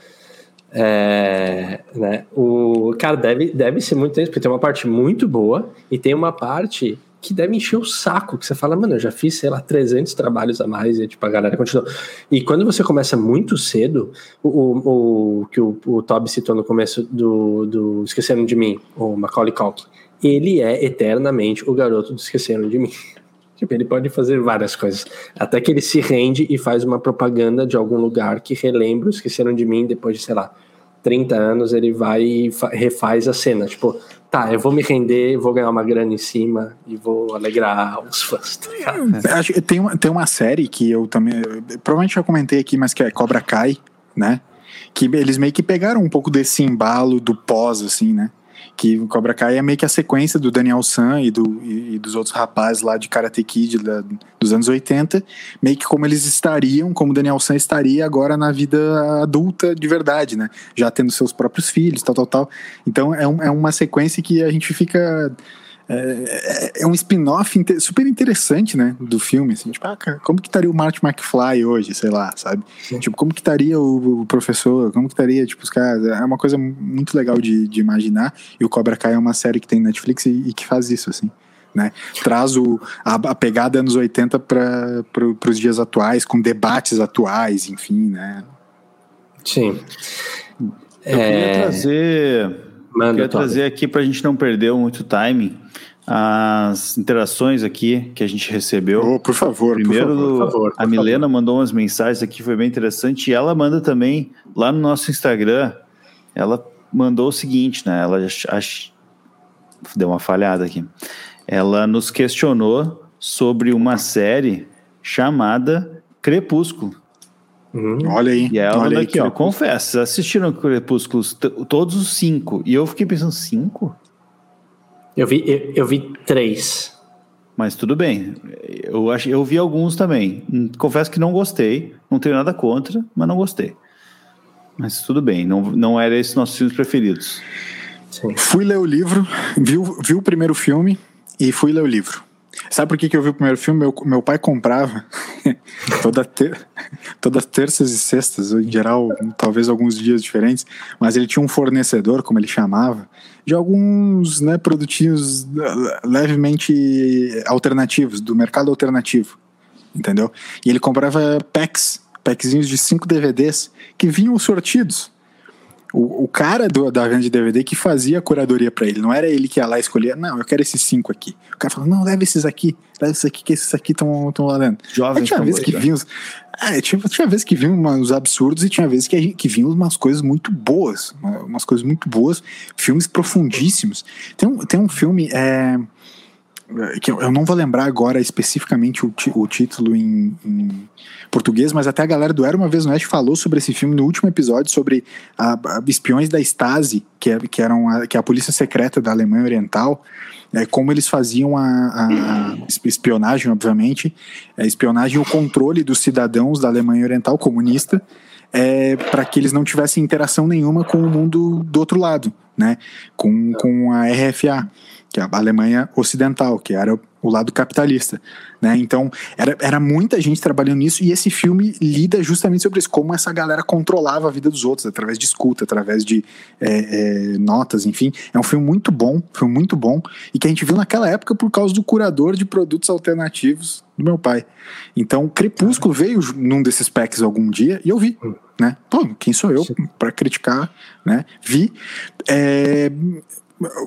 É, né, o cara deve, deve ser muito tenso, porque tem uma parte muito boa e tem uma parte que deve encher o saco, que você fala, mano, eu já fiz, sei lá, 300 trabalhos a mais, e tipo, a galera continua. E quando você começa muito cedo, o, o, o que o, o Toby citou no começo do, do Esqueceram de Mim, o Macaulay Culkin, ele é eternamente o garoto do Esqueceram de Mim. Tipo, ele pode fazer várias coisas. Até que ele se rende e faz uma propaganda de algum lugar que relembra, esqueceram de mim, depois de, sei lá, 30 anos, ele vai e refaz a cena. Tipo, tá, eu vou me render, vou ganhar uma grana em cima e vou alegrar os fãs, tá ligado? Tem uma, tem uma série que eu também. Provavelmente já comentei aqui, mas que é Cobra Kai, né? Que eles meio que pegaram um pouco desse embalo do pós, assim, né? Que o Cobra Kai é meio que a sequência do Daniel San e, do, e, e dos outros rapazes lá de Karate Kid da, dos anos 80, meio que como eles estariam, como Daniel San estaria agora na vida adulta de verdade, né? Já tendo seus próprios filhos, tal, tal, tal. Então é, um, é uma sequência que a gente fica é, é um spin-off super interessante, né, do filme, assim, tipo, ah, cara, como que estaria o Marty McFly hoje, sei lá, sabe? Sim. Tipo, como que estaria o, o, professor, como que estaria, tipo, os caras, é uma coisa muito legal de, de imaginar, e o Cobra Kai é uma série que tem Netflix e, e que faz isso, assim. Né? Traz o, a, a pegada anos 80 para pro, os dias atuais, com debates atuais, enfim, né? Sim. Eu é... queria trazer, Manda, queria trazer aqui para a gente não perder muito timing as interações aqui que a gente recebeu. Oh, por favor, Primeiro, por favor, por favor, a Milena favor. mandou umas mensagens aqui, foi bem interessante. E ela manda também lá no nosso Instagram. Ela mandou o seguinte, né? Ela ach... deu uma falhada aqui. Ela nos questionou sobre uma série chamada Crepúsculo. Hum, olha aí. E ela olha aí, aqui, ó. Confesso, assistiram Crepúsculos todos os cinco. E eu fiquei pensando, cinco? Eu vi, eu, eu vi três. Mas tudo bem. Eu, acho, eu vi alguns também. Confesso que não gostei. Não tenho nada contra, mas não gostei. Mas tudo bem. Não, não era esses nossos filmes preferidos. Sim. Fui ler o livro, vi, vi o primeiro filme e fui ler o livro. Sabe por que, que eu vi o primeiro filme? Meu, meu pai comprava toda ter, todas terças e sextas, em geral, talvez alguns dias diferentes, mas ele tinha um fornecedor, como ele chamava, de alguns né, produtinhos levemente alternativos, do mercado alternativo, entendeu? E ele comprava packs, packzinhos de cinco DVDs que vinham sortidos o, o cara do, da venda de DVD que fazia a curadoria para ele, não era ele que ia lá e escolher, não, eu quero esses cinco aqui. O cara falou, não, leva esses aqui, leva esses aqui, que esses aqui estão lá dentro. Jovens tinha vezes que vinham. É, tinha, tinha vezes que vinham uns absurdos e tinha vezes que, que vinham umas coisas muito boas, umas coisas muito boas, filmes profundíssimos. Tem um, tem um filme. É, que eu não vou lembrar agora especificamente o, o título em, em, português, mas até a galera do Era Uma Vez no Oeste falou sobre esse filme no último episódio, sobre a, a espiões da Stasi, que, é, que, eram a, que é a polícia secreta da Alemanha Oriental, é, como eles faziam a, a espionagem, obviamente, a espionagem e o controle dos cidadãos da Alemanha Oriental comunista, é, para que eles não tivessem interação nenhuma com o mundo do outro lado, né? com, com a RFA que é a Alemanha Ocidental, que era o lado capitalista, né? Então era, era muita gente trabalhando nisso e esse filme lida justamente sobre isso, como essa galera controlava a vida dos outros através de escuta, através de é, é, notas, enfim. É um filme muito bom, filme muito bom e que a gente viu naquela época por causa do curador de produtos alternativos do meu pai. Então Crepúsculo veio num desses packs algum dia e eu vi. Né? Pô, quem sou eu para criticar, né? Vi. É,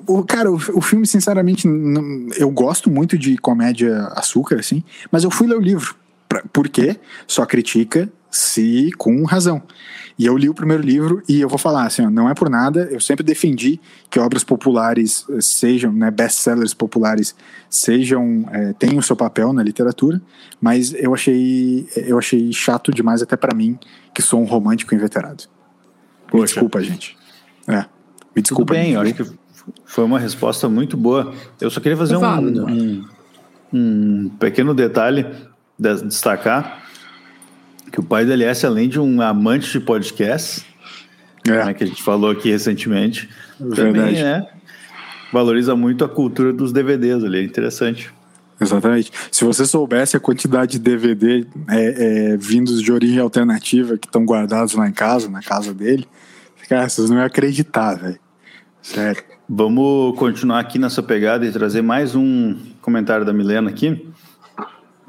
o, cara, o, o, filme, sinceramente, não, eu gosto muito de comédia açúcar, assim, mas eu fui ler o livro. Pra, por quê? Só critica se com razão. E eu li o primeiro livro e eu vou falar assim, ó, não é por nada, eu sempre defendi que obras populares eh, sejam, né, best-sellers populares sejam, é, tenham o seu papel na literatura, mas eu achei, eu achei chato demais até para mim, que sou um romântico inveterado. Me desculpa, gente. É, me desculpa. Tudo bem, eu acho que foi uma resposta muito boa. Eu só queria fazer um, um, um, pequeno detalhe, de, destacar que o pai da LS, além de um amante de podcast, é. né, que a gente falou aqui recentemente, Verdade. também é valoriza muito a cultura dos DVDs ali, é interessante. Exatamente. Se você soubesse a quantidade de DVD é, é, vindos de origem alternativa que estão guardados lá em casa, na casa dele, cara, vocês não iam acreditar, velho. Sério. Vamos continuar aqui nessa pegada e trazer mais um comentário da Milena aqui.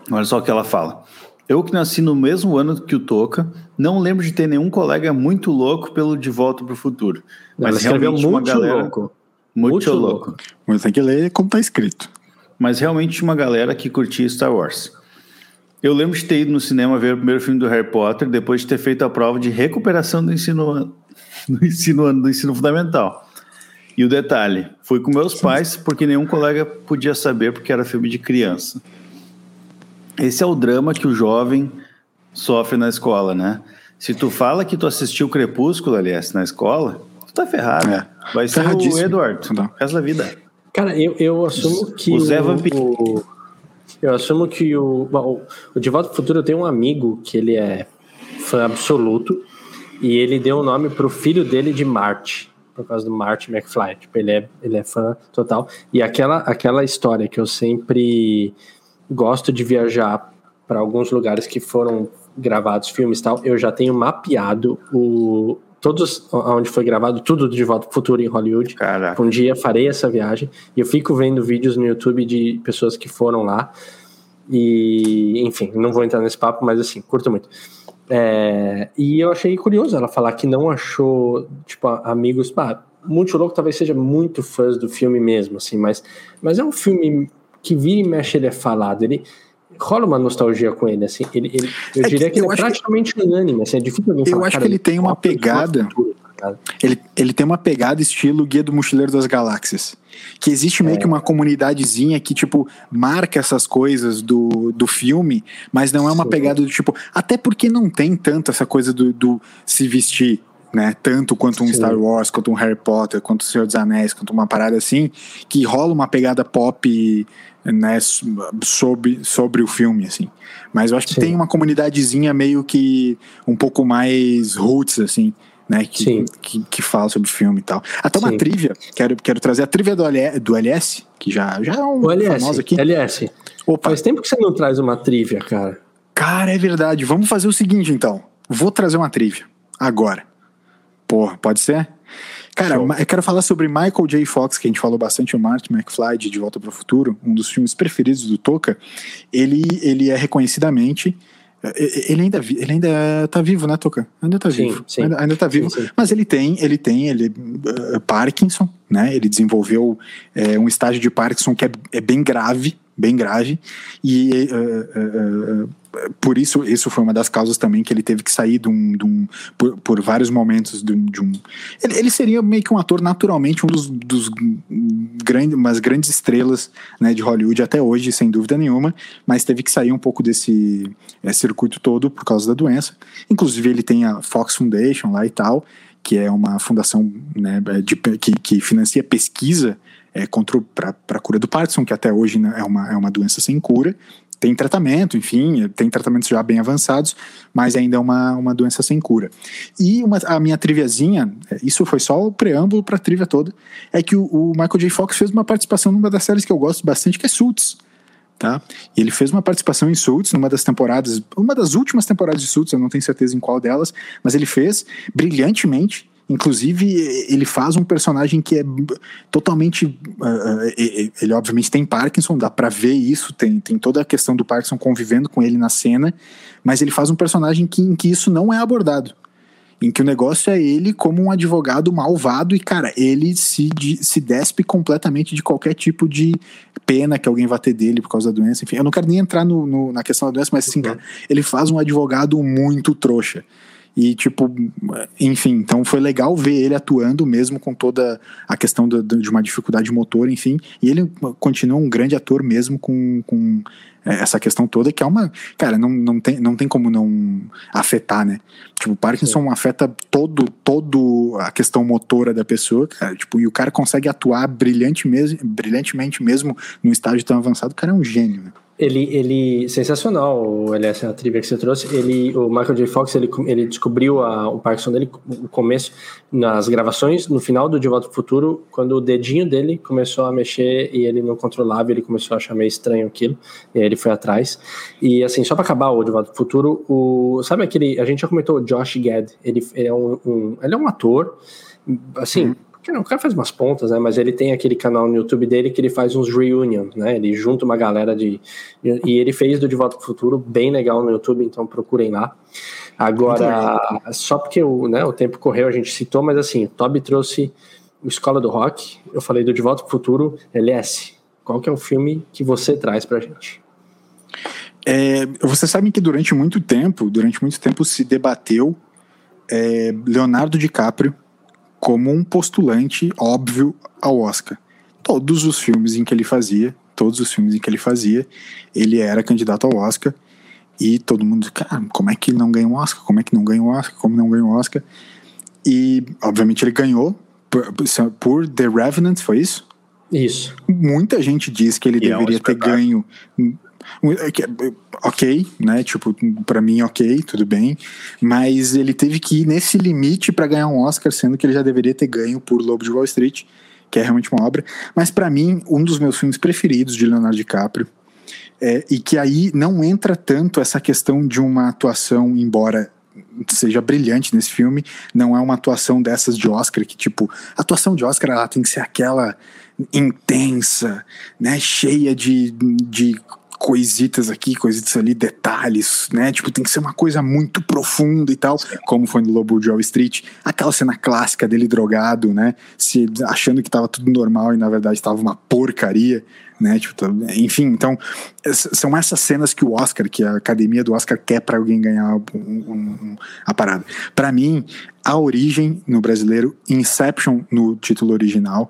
Olha só o que ela fala. Eu que nasci no mesmo ano que o Toca, não lembro de ter nenhum colega muito louco pelo De Volta para o Futuro. Mas realmente uma galera louco. Muito, muito louco. louco. Mas tem que ler como tá escrito mas realmente uma galera que curtia Star Wars. Eu lembro de ter ido no cinema ver o primeiro filme do Harry Potter depois de ter feito a prova de recuperação do ensino, do ensino, do ensino fundamental. E o detalhe, fui com meus pais porque nenhum colega podia saber porque era filme de criança. Esse é o drama que o jovem sofre na escola, né? Se tu fala que tu assistiu Crepúsculo, aliás, na escola, tu tá ferrado. É. Vai ser o Edward, o resto da vida. Cara, eu, eu assumo que. O Zé o, eu assumo que o. Bom, o De Volta ao Futuro tem um amigo que ele é fã absoluto e ele deu o um nome pro filho dele de Marte, por causa do Marty McFly. Tipo, ele é, ele é fã total. E aquela, aquela história que eu sempre gosto de viajar para alguns lugares que foram gravados filmes e tal, eu já tenho mapeado o, todos onde foi gravado tudo de Volta pro Futuro em Hollywood. Caraca. Um dia farei essa viagem e eu fico vendo vídeos no YouTube de pessoas que foram lá e, enfim, não vou entrar nesse papo, mas assim, curto muito. É, e eu achei curioso ela falar que não achou, tipo, amigos. Bah, muito louco talvez seja muito fãs do filme mesmo, assim, mas, mas é um filme que vira e mexe ele é falado. Ele, rola uma nostalgia com ele, assim. Ele, ele eu é diria que, que ele é praticamente que... unânime, assim, é difícil alguém Eu acho que ele tem uma pegada. Tá ele, ele tem uma pegada estilo Guia do Mochileiro das Galáxias. Que existe meio é. que uma comunidadezinha que, tipo, marca essas coisas do, do filme, mas não é uma Sim. pegada do tipo. Até porque não tem tanto essa coisa do, do se vestir né? Tanto quanto um Sim. Star Wars, quanto um Harry Potter, quanto o Senhor dos Anéis, quanto uma parada assim, que rola uma pegada pop, né, sobre, sobre o filme, assim. Mas eu acho que Sim. tem uma comunidadezinha meio que um pouco mais roots, assim, né, que, que, que, fala sobre o filme e tal. Até uma Sim. trivia, quero, quero trazer a trivia do, LS, do LS, que já, já é um o LS, famoso aqui. LS. Opa. Faz tempo que você não traz uma trivia, cara. Cara, é verdade. Vamos fazer o seguinte, então. Vou trazer uma trivia. Agora. Porra, pode ser? Cara, Show. eu quero falar sobre Michael J. Fox, que a gente falou bastante, o Martin McFly de De Volta para o Futuro, um dos filmes preferidos do Toca. Ele, ele é reconhecidamente. Ele ainda, ele ainda tá vivo, né, Toca? Ainda tá sim, vivo. Sim. Ainda, ainda tá vivo. Sim, mas ele tem, ele tem, ele uh, Parkinson, né? Ele desenvolveu uh, um estágio de Parkinson que é, é bem grave, bem grave. E uh, por isso, isso foi uma das causas também que ele teve que sair de um, de um por, por, vários momentos de, de um. Ele, ele, seria meio que um ator naturalmente um dos, dos grandes, umas grandes estrelas né, de Hollywood até hoje, sem dúvida nenhuma, mas teve que sair um pouco desse é, circuito todo por causa da doença. Inclusive ele tem a Fox Foundation lá e tal, que é uma fundação né, de, que, que financia pesquisa é, para a cura do Parkinson, que até hoje né, é, uma, é uma doença sem cura, tem tratamento, enfim, tem tratamentos já bem avançados, mas ainda é uma, uma doença sem cura. E uma, a minha triviazinha, é, isso foi só o preâmbulo para a trivia toda, é que o, o, Michael J. Fox fez uma participação numa das séries que eu gosto bastante, que é Suits. Tá? E ele fez uma participação em Suits numa das temporadas, uma das últimas temporadas de Suits, eu não tenho certeza em qual delas, mas ele fez brilhantemente Inclusive, ele faz um personagem que é totalmente. Uh, ele, obviamente, tem Parkinson, dá pra ver isso, tem, tem toda a questão do Parkinson convivendo com ele na cena, mas ele faz um personagem que, em que isso não é abordado. Em que o negócio é ele como um advogado malvado e, cara, ele se, se despe completamente de qualquer tipo de pena que alguém vá ter dele por causa da doença. Enfim, eu não quero nem entrar no, no na questão da doença, mas assim, cara, ele faz um advogado muito trouxa. E, tipo, enfim, então foi legal ver ele atuando mesmo com toda a questão do, do, de uma dificuldade motor, enfim. E ele continua um grande ator mesmo com, com é, essa questão toda, que é uma. Cara, não, não, tem, não tem como não afetar, né? Tipo, o Parkinson afeta todo, todo a questão motora da pessoa, cara. Tipo, e o cara consegue atuar brilhante mesmo, brilhantemente mesmo num estágio tão avançado, o cara é um gênio, né? Ele, ele, sensacional, LS, a trivia que você trouxe. Ele, o Michael J. Fox, ele, ele descobriu a, o Parkinson dele, o começo, nas gravações, no final do De Volta Futuro, quando o dedinho dele começou a mexer e ele não controlava, ele começou a achar meio estranho aquilo, e aí ele foi atrás. E assim, só para acabar o De Volta Futuro, o, sabe aquele, a gente já comentou o Josh Gad, ele, ele é um, um, ele é um ator, assim, hum o cara faz umas pontas, né? Mas ele tem aquele canal no YouTube dele que ele faz uns reunions, né? Ele junta uma galera de. E ele fez do De Volta pro Futuro bem legal no YouTube, então procurem lá. Agora, só porque o, né, o tempo correu, a gente citou, mas assim, o Toby trouxe o Escola do Rock, eu falei do De Volta pro Futuro, LS. Qual que é o filme que você traz pra gente? É, você sabe que durante muito tempo, durante muito tempo se debateu é, Leonardo DiCaprio como um postulante óbvio ao Oscar. Todos os filmes em que ele fazia, todos os filmes em que ele fazia, ele era candidato ao Oscar. E todo mundo, cara, como é que não ganha um Oscar? Como é que não ganha um Oscar? Como não ganha um Oscar? E, obviamente, ele ganhou por, por The Revenant, foi isso? Isso. Muita gente diz que ele e deveria é um ter ganho ok, né? Tipo, para mim, ok, tudo bem. Mas ele teve que ir nesse limite para ganhar um Oscar, sendo que ele já deveria ter ganho por Lobo de Wall Street, que é realmente uma obra. Mas para mim, um dos meus filmes preferidos de Leonardo DiCaprio. É, e que aí não entra tanto essa questão de uma atuação, embora seja brilhante nesse filme, não é uma atuação dessas de Oscar, que tipo, a atuação de Oscar ela tem que ser aquela intensa, né, cheia de, de coisitas aqui, coisitas ali, detalhes, né? Tipo, tem que ser uma coisa muito profunda e tal, como foi no Lobo de Wall Street. Aquela cena clássica dele drogado, né? Se, achando que tava tudo normal e na verdade estava uma porcaria, né? Tipo, enfim, então são essas cenas que o Oscar, que a academia do Oscar quer para alguém ganhar um, um, a parada. Para mim, a origem no brasileiro, Inception no título original,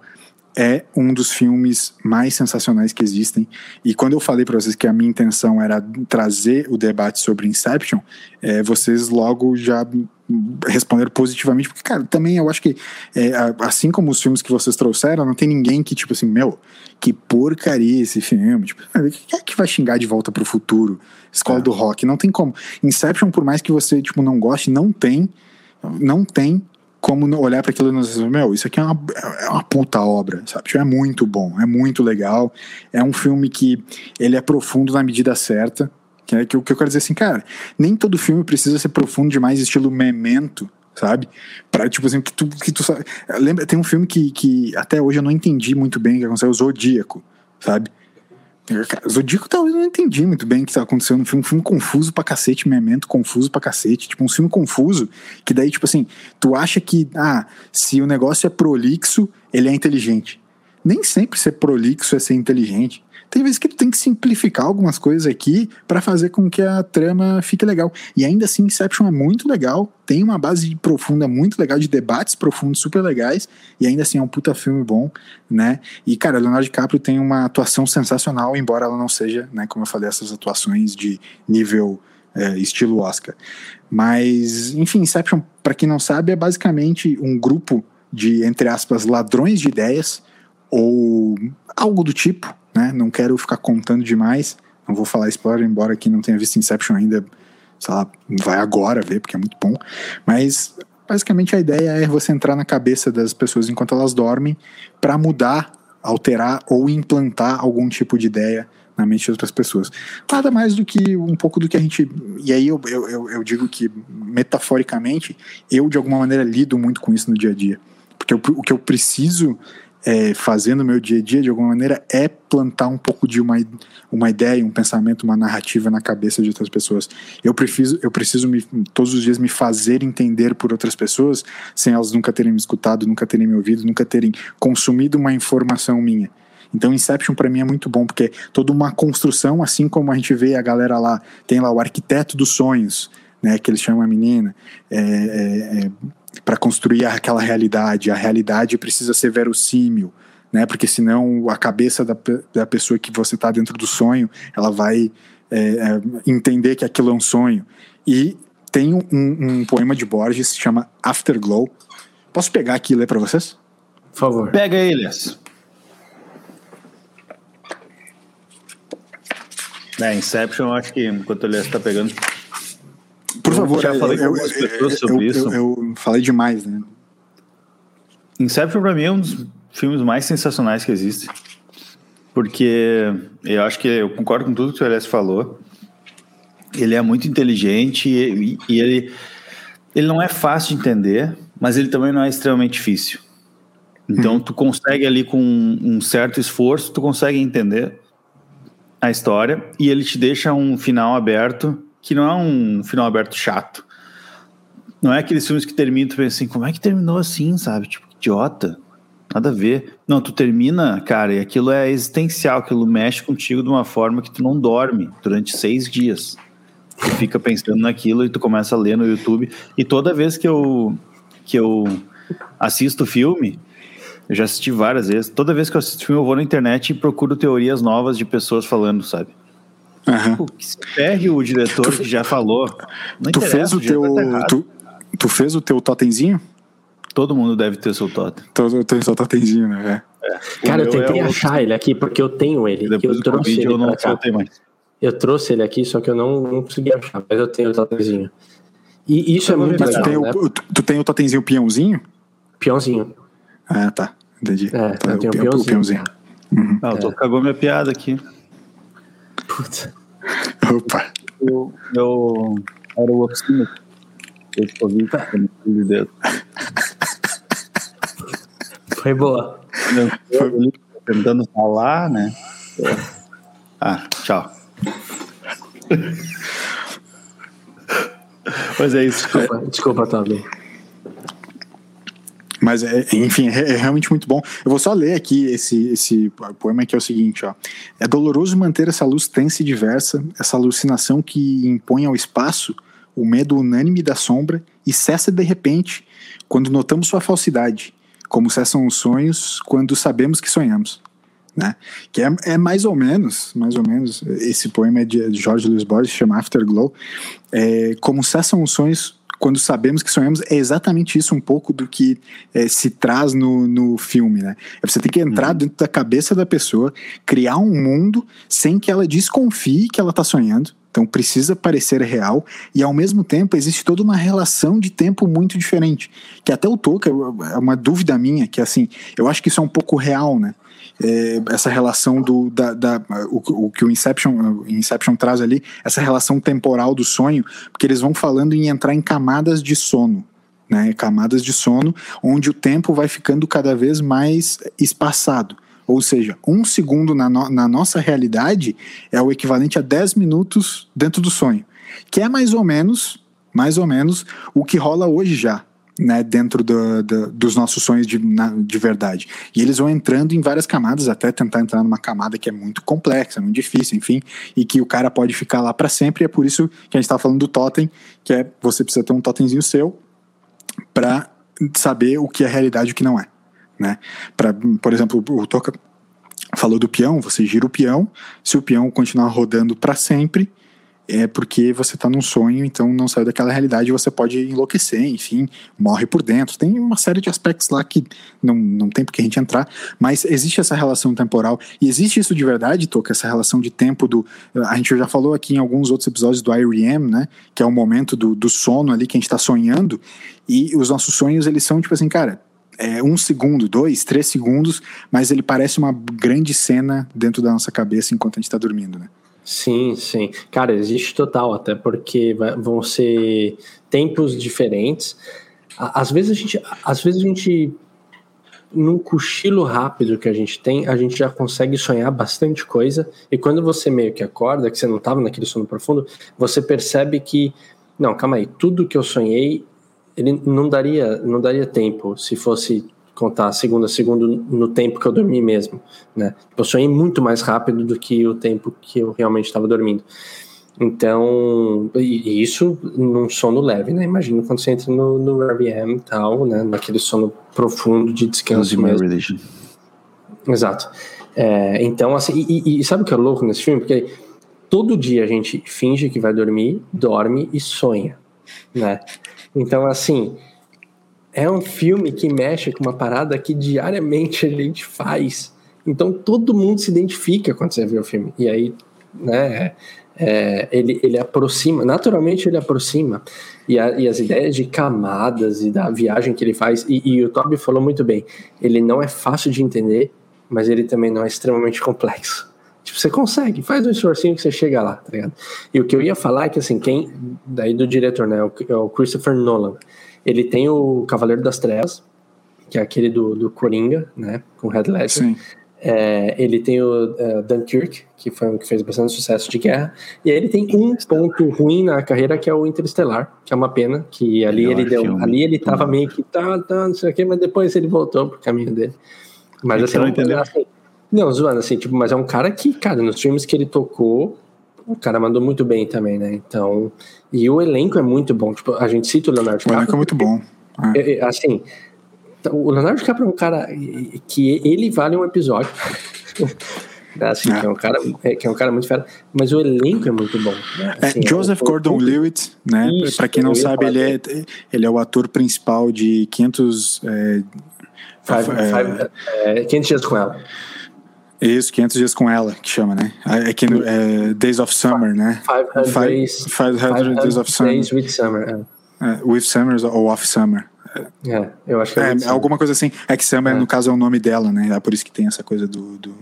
é um dos filmes mais sensacionais que existem. E quando eu falei para vocês que a minha intenção era trazer o debate sobre Inception, é, vocês logo já responderam positivamente, porque, cara, também eu acho que, é, assim como os filmes que vocês trouxeram, não tem ninguém que, tipo assim, meu, que porcaria esse filme. Tipo, quem é que vai xingar de volta pro futuro? Escola é. do Rock, não tem como. Inception, por mais que você, tipo, não goste, não tem, não tem como olhar para aquilo e dizer, meu, isso aqui é uma, é uma puta obra, sabe? Tipo, é muito bom, é muito legal. É um filme que ele é profundo na medida certa. Que é que, que eu quero dizer assim, cara, nem todo filme precisa ser profundo demais, estilo memento, sabe? Para tipo assim, que tu, que tu sabe. Lembra, tem um filme que, que até hoje eu não entendi muito bem o que aconteceu, o Zodíaco, sabe? Zodíaco talvez eu não entendi muito bem o que tá acontecendo no filme. Um filme confuso pra cacete, memento confuso pra cacete. Tipo, um filme confuso que daí, tipo assim, tu acha que, ah, se o negócio é prolixo, ele é inteligente. Nem sempre ser prolixo é ser inteligente tem vezes que tu tem que simplificar algumas coisas aqui para fazer com que a trama fique legal. E ainda assim, Inception é muito legal, tem uma base profunda muito legal, de debates profundos super legais, e ainda assim é um puta filme bom, né? E, cara, Leonardo DiCaprio tem uma atuação sensacional, embora ela não seja, né, como eu falei, essas atuações de nível é, estilo Oscar. Mas, enfim, Inception, para quem não sabe, é basicamente um grupo de, entre aspas, ladrões de ideias, ou algo do tipo, né? Não quero ficar contando demais. Não vou falar spoiler, embora quem não tenha visto Inception ainda, sei lá, vai agora ver, porque é muito bom. Mas basicamente a ideia é você entrar na cabeça das pessoas enquanto elas dormem para mudar, alterar ou implantar algum tipo de ideia na mente de outras pessoas. Nada mais do que um pouco do que a gente. E aí eu, eu, eu digo que, metaforicamente, eu de alguma maneira lido muito com isso no dia a dia. Porque eu, o que eu preciso é, no meu dia a dia, de alguma maneira, é plantar um pouco de uma, uma ideia, um pensamento, uma narrativa na cabeça de outras pessoas. Eu preciso, eu preciso me, todos os dias me fazer entender por outras pessoas, sem elas nunca terem me escutado, nunca terem me ouvido, nunca terem consumido uma informação minha. Então, Inception para mim é muito bom, porque é toda uma construção, assim como a gente vê a galera lá, tem lá o arquiteto dos sonhos, né, que eles chamam a menina, é, é, é para construir aquela realidade. A realidade precisa ser verossímil, né? Porque senão a cabeça da, da pessoa que você está dentro do sonho, ela vai é, é, entender que aquilo é um sonho. E tem um, um poema de Borges que se chama Afterglow. Posso pegar aqui e ler para vocês? Por favor. Pega eles. É, Inception, eu acho que enquanto ele está pegando. Por favor, já falei eu, com algumas pessoas sobre eu, isso. eu, eu falei demais, né? Inception pra mim é um dos filmes mais sensacionais que existe. Porque eu acho que eu concordo com tudo que o Elias falou. Ele é muito inteligente e, e ele, ele não é fácil de entender, mas ele também não é extremamente difícil. Então tu consegue ali com um certo esforço, tu consegue entender a história e ele te deixa um final aberto que não é um final aberto chato. Não é aqueles filmes que terminam tu pensa assim, como é que terminou assim, sabe? Tipo, idiota. Nada a ver. Não, tu termina, cara, e aquilo é existencial, aquilo mexe contigo de uma forma que tu não dorme durante seis dias. Tu fica pensando naquilo e tu começa a ler no YouTube. E toda vez que eu, que eu assisto filme, eu já assisti várias vezes, toda vez que eu assisto filme eu vou na internet e procuro teorias novas de pessoas falando, sabe? Tipo, que se pegue o diretor que já falou. Não Tu fez o teu. tá tu, tu fez o teu totemzinho? Todo mundo deve ter seu totem. Tu, tu seu totemzinho, né? É. Cara, O eu meu tentei é achar ele aqui porque eu tenho ele. Depois eu do trouxe Covid ele eu não soltei mais. Eu trouxe ele aqui, só que eu não, não consegui achar, mas eu tenho o totemzinho. E isso é Eu vou muito Mas tu legal, tem, né? o, tu, tu tem o totemzinho peãozinho? Peãozinho. Ah, tá. Entendi. É, tá, eu tenho o peão- peãozinho. Ah, o Tô cagou minha piada aqui. Puta. Opa. Eu, eu era o oficina. Eu Covid, pelo amor de Deus. Foi boa. Eu tentando falar, né? Ah, tchau. Mas é isso. Desculpa, desculpa Toby. Mas, é, enfim, é, é realmente muito bom. Eu vou só ler aqui esse, esse poema que é o seguinte, ó. É doloroso manter essa luz tensa e diversa, essa alucinação que impõe ao espaço o medo unânime da sombra e cessa de repente quando notamos sua falsidade, como cessam os sonhos quando sabemos que sonhamos. Né? Que é, é mais ou menos, mais ou menos, esse poema é de Jorge Luiz Borges, chama Afterglow, é, como cessam os sonhos quando sabemos que sonhamos, é exatamente isso um pouco do que é, se traz no, no filme, né? É você ter que entrar dentro da cabeça da pessoa, criar um mundo sem que ela desconfie que ela está sonhando. Então precisa parecer real e ao mesmo tempo existe toda uma relação de tempo muito diferente, que até o Toca é uma dúvida minha, que assim, eu acho que isso é um pouco real, né? É, essa relação do da, da o, o, que o Inception, o Inception traz ali, essa relação temporal do sonho, porque eles vão falando em entrar em camadas de sono, né? Camadas de sono, onde o tempo vai ficando cada vez mais espaçado. Ou seja, um segundo na, no, na nossa realidade é o equivalente a 10 minutos dentro do sonho. Que é mais ou menos, mais ou menos, o que rola hoje já, né, dentro do, do, dos nossos sonhos de, na, de verdade. E eles vão entrando em várias camadas, até tentar entrar numa camada que é muito complexa, muito difícil, enfim, e que o cara pode ficar lá para sempre. E é por isso que a gente está falando do totem, que é você precisa ter um totemzinho seu para saber o que é realidade e o que não é. Né? Pra, por exemplo, o Toca falou do peão, você gira o peão, se o peão continuar rodando para sempre, é porque você está num sonho, então não saiu daquela realidade, você pode enlouquecer, enfim, morre por dentro. Tem uma série de aspectos lá que não, não tem porque a gente entrar, mas existe essa relação temporal e existe isso de verdade, Toca, essa relação de tempo do. A gente já falou aqui em alguns outros episódios do IREM, né? Que é o momento do, do sono ali que a gente está sonhando, e os nossos sonhos, eles são tipo assim, cara. É um segundo, dois, três segundos, mas ele parece uma grande cena dentro da nossa cabeça enquanto a gente está dormindo, né? Sim, sim. Cara, existe total, até porque vão ser tempos diferentes. Às vezes a gente, às vezes a gente, num cochilo rápido que a gente tem, a gente já consegue sonhar bastante coisa. E quando você meio que acorda, que você não estava naquele sono profundo, você percebe que, não, calma aí, tudo que eu sonhei, ele não daria, não daria tempo se fosse contar segundo a segundo no tempo que eu dormi mesmo, né? Eu sonhei muito mais rápido do que o tempo que eu realmente estava dormindo. Então, e isso num sono leve, né? Imagina quando você entra no, no REM e tal, né? Naquele sono profundo de descanso mesmo. Religion. Exato. É, então, assim, e, e, sabe o que é louco nesse filme? Porque todo dia a gente finge que vai dormir, dorme e sonha, né? Então, assim, é um filme que mexe com uma parada que diariamente a gente faz. Então todo mundo se identifica quando você vê o filme. E aí né? É, ele, ele aproxima, naturalmente ele aproxima, e, a, e, as ideias de camadas e da viagem que ele faz, e, e, o Toby falou muito bem, ele não é fácil de entender, mas ele também não é extremamente complexo. Tipo, você consegue, faz um esforcinho que você chega lá, tá ligado? E o que eu ia falar é que, assim, quem, daí do diretor, né, é o Christopher Nolan, ele tem o Cavaleiro das Trevas, que é aquele do, do Coringa, né, com Red Ledger. Sim. É, ele tem o uh, Dunkirk, que foi um que fez bastante sucesso de guerra, e aí ele tem um ponto ruim na carreira que é o Interestelar, que é uma pena, que ali Melhor ele deu, filme. ali ele tava meio que tá, tá, não sei o que, mas depois ele voltou pro caminho dele. Mas assim, não, assim, não, zoando assim, tipo, mas é um cara que, cara, nos filmes que ele tocou, o cara mandou muito bem também, né? Então, e o elenco é muito bom, tipo, a gente cita o Leonardo DiCaprio. O elenco é muito bom. É. Assim, o Leonardo DiCaprio é um cara que ele vale um episódio. assim, é. Que, é um cara, é, que é um cara muito fera, mas o elenco é muito bom. Né? É, assim, é, Joseph é, Gordon-Levitt, né? Para quem não sabe, ele é, ele é o ator principal de 500... É, five, five, é, 500 dias com ela. Isso, 500 dias com ela, que chama, né? É que é, Days of Summer, né? 500 days, 500 Days of Summer. Days with Summer, é. with Summer ou Off Summer. É, eu acho que é, é alguma coisa assim. É que Summer, é. no caso, é o nome dela, né? É por isso que tem essa coisa do. do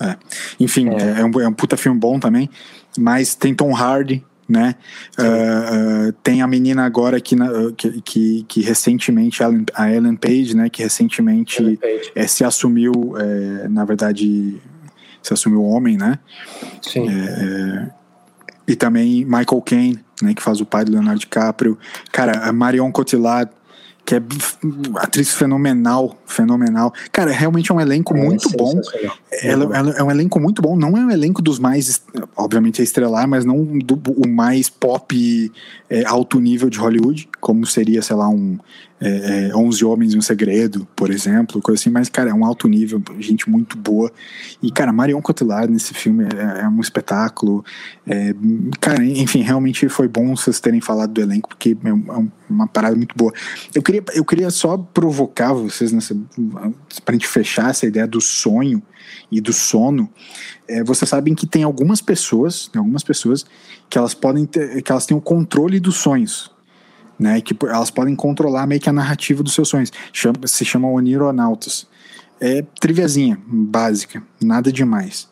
é. Enfim, é. é. um, é um puta filme bom também. Mas tem Tom Hardy, né? Uh, uh, tem a menina agora que, na, que, que, que, recentemente, a Ellen Page, né? Que recentemente é, se assumiu, é, na verdade, se assumiu homem, né? Sim. É, e também Michael Caine, né? Que faz o pai do Leonardo DiCaprio. Cara, a Marion Cotillard que é atriz fenomenal, fenomenal. Cara, realmente é um elenco é, muito bom. Ela, ela, é um elenco muito bom. Não é um elenco dos mais, obviamente é estrelar, mas não do, o mais pop é, alto nível de Hollywood, como seria, sei lá, um é, é, 11 Homens e um Segredo, por exemplo, coisa assim, mas, cara, é um alto nível, gente muito boa. E, cara, Marion Cotillard nesse filme é, é um espetáculo. É, cara, enfim, realmente foi bom vocês terem falado do elenco, porque é, é uma parada muito boa. Eu queria, eu queria só provocar vocês nessa. pra gente fechar essa ideia do sonho e do sono. É, vocês sabem que tem algumas pessoas, algumas pessoas, que elas podem ter, que elas têm o controle dos sonhos né? Que elas podem controlar meio que a narrativa dos seus sonhos. Chama, se chama onironautas. É triviazinha, básica, nada demais.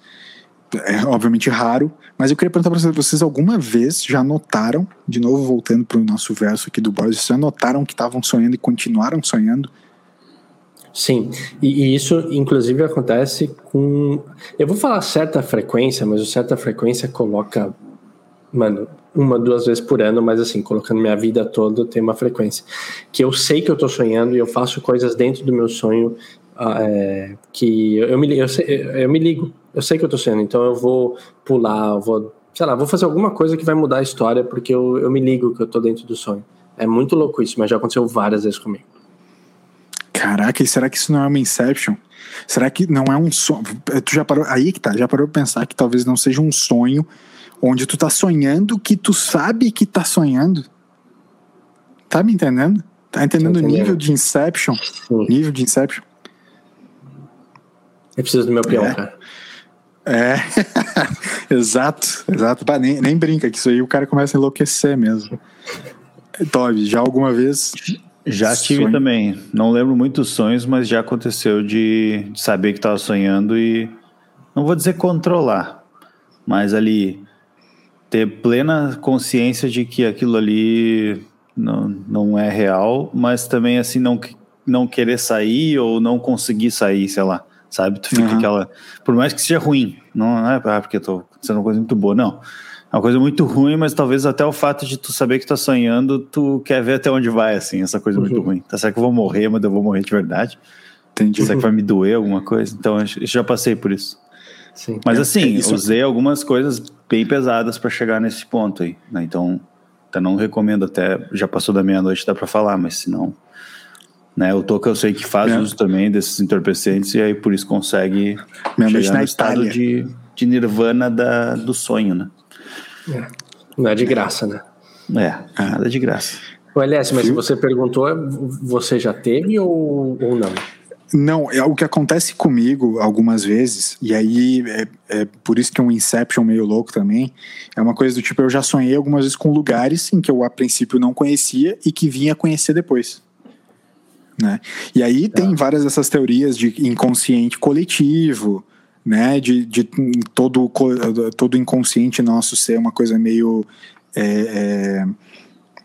É obviamente raro, mas eu queria perguntar para vocês, alguma vez já notaram, de novo voltando para o nosso verso aqui do Boris, já notaram que estavam sonhando e continuaram sonhando? Sim, e, e, isso inclusive acontece com. Eu vou falar certa frequência, mas o certa frequência coloca, mano, uma, duas vezes por ano, mas assim, colocando minha vida toda, tem uma frequência. Que eu sei que eu tô sonhando e eu faço coisas dentro do meu sonho ah, é, que eu, eu me, eu, eu, me ligo. Eu sei que eu tô sonhando, então eu vou pular, eu vou, sei lá, vou fazer alguma coisa que vai mudar a história, porque eu, eu me ligo que eu tô dentro do sonho. É muito louco isso, mas já aconteceu várias vezes comigo. Caraca, e será que isso não é uma Inception? Será que não é um sonho? Tu já parou. Aí que tá, já parou pra pensar que talvez não seja um sonho onde tu tá sonhando que tu sabe que tá sonhando. Tá me entendendo? Tá entendendo o nível de Inception? Sim. Nível de Inception. Eu preciso do meu peão, é. cara. É, exato, exato. Bah, nem, nem brinca que isso aí o cara começa a enlouquecer mesmo. Toby, já alguma vez? Já tive sonho? também. Não lembro muitos sonhos, mas já aconteceu de, de saber que estava sonhando e não vou dizer controlar, mas ali ter plena consciência de que aquilo ali não, não é real, mas também assim não, não querer sair ou não conseguir sair, sei lá, sabe? Tu fica uhum. aquela. Por mais que seja ruim, não é ah, porque eu tô acontecendo uma coisa muito boa, não. É uma coisa muito ruim, mas talvez até o fato de tu saber que tá sonhando, tu quer ver até onde vai, assim, essa coisa uhum. muito ruim. Tá certo que eu vou morrer, mas eu vou morrer de verdade. Entendi. Será que vai me doer alguma coisa? Então, eu já passei por isso. Sim. Mas é, assim, é usei algumas coisas bem pesadas para chegar nesse ponto aí, né? Então, até não recomendo até, já passou da meia-noite, dá para falar, mas se não, né? O Toca eu sei que faz é. uso também desses entorpecentes e aí por isso consegue chegar no estado de, de nirvana da, do sonho, né? É. Não é de graça, né? É, nada de graça. O LS, mas se você perguntou, você já teve ou, ou não? Não, é o que acontece comigo algumas vezes, e aí é, é, por isso que é um Inception meio louco também. É uma coisa do tipo, eu já sonhei algumas vezes com lugares em que eu a princípio não conhecia e que vinha conhecer depois. Né? E aí tem várias dessas teorias de inconsciente coletivo, né? De, de todo, todo inconsciente nosso ser uma coisa meio. É, é,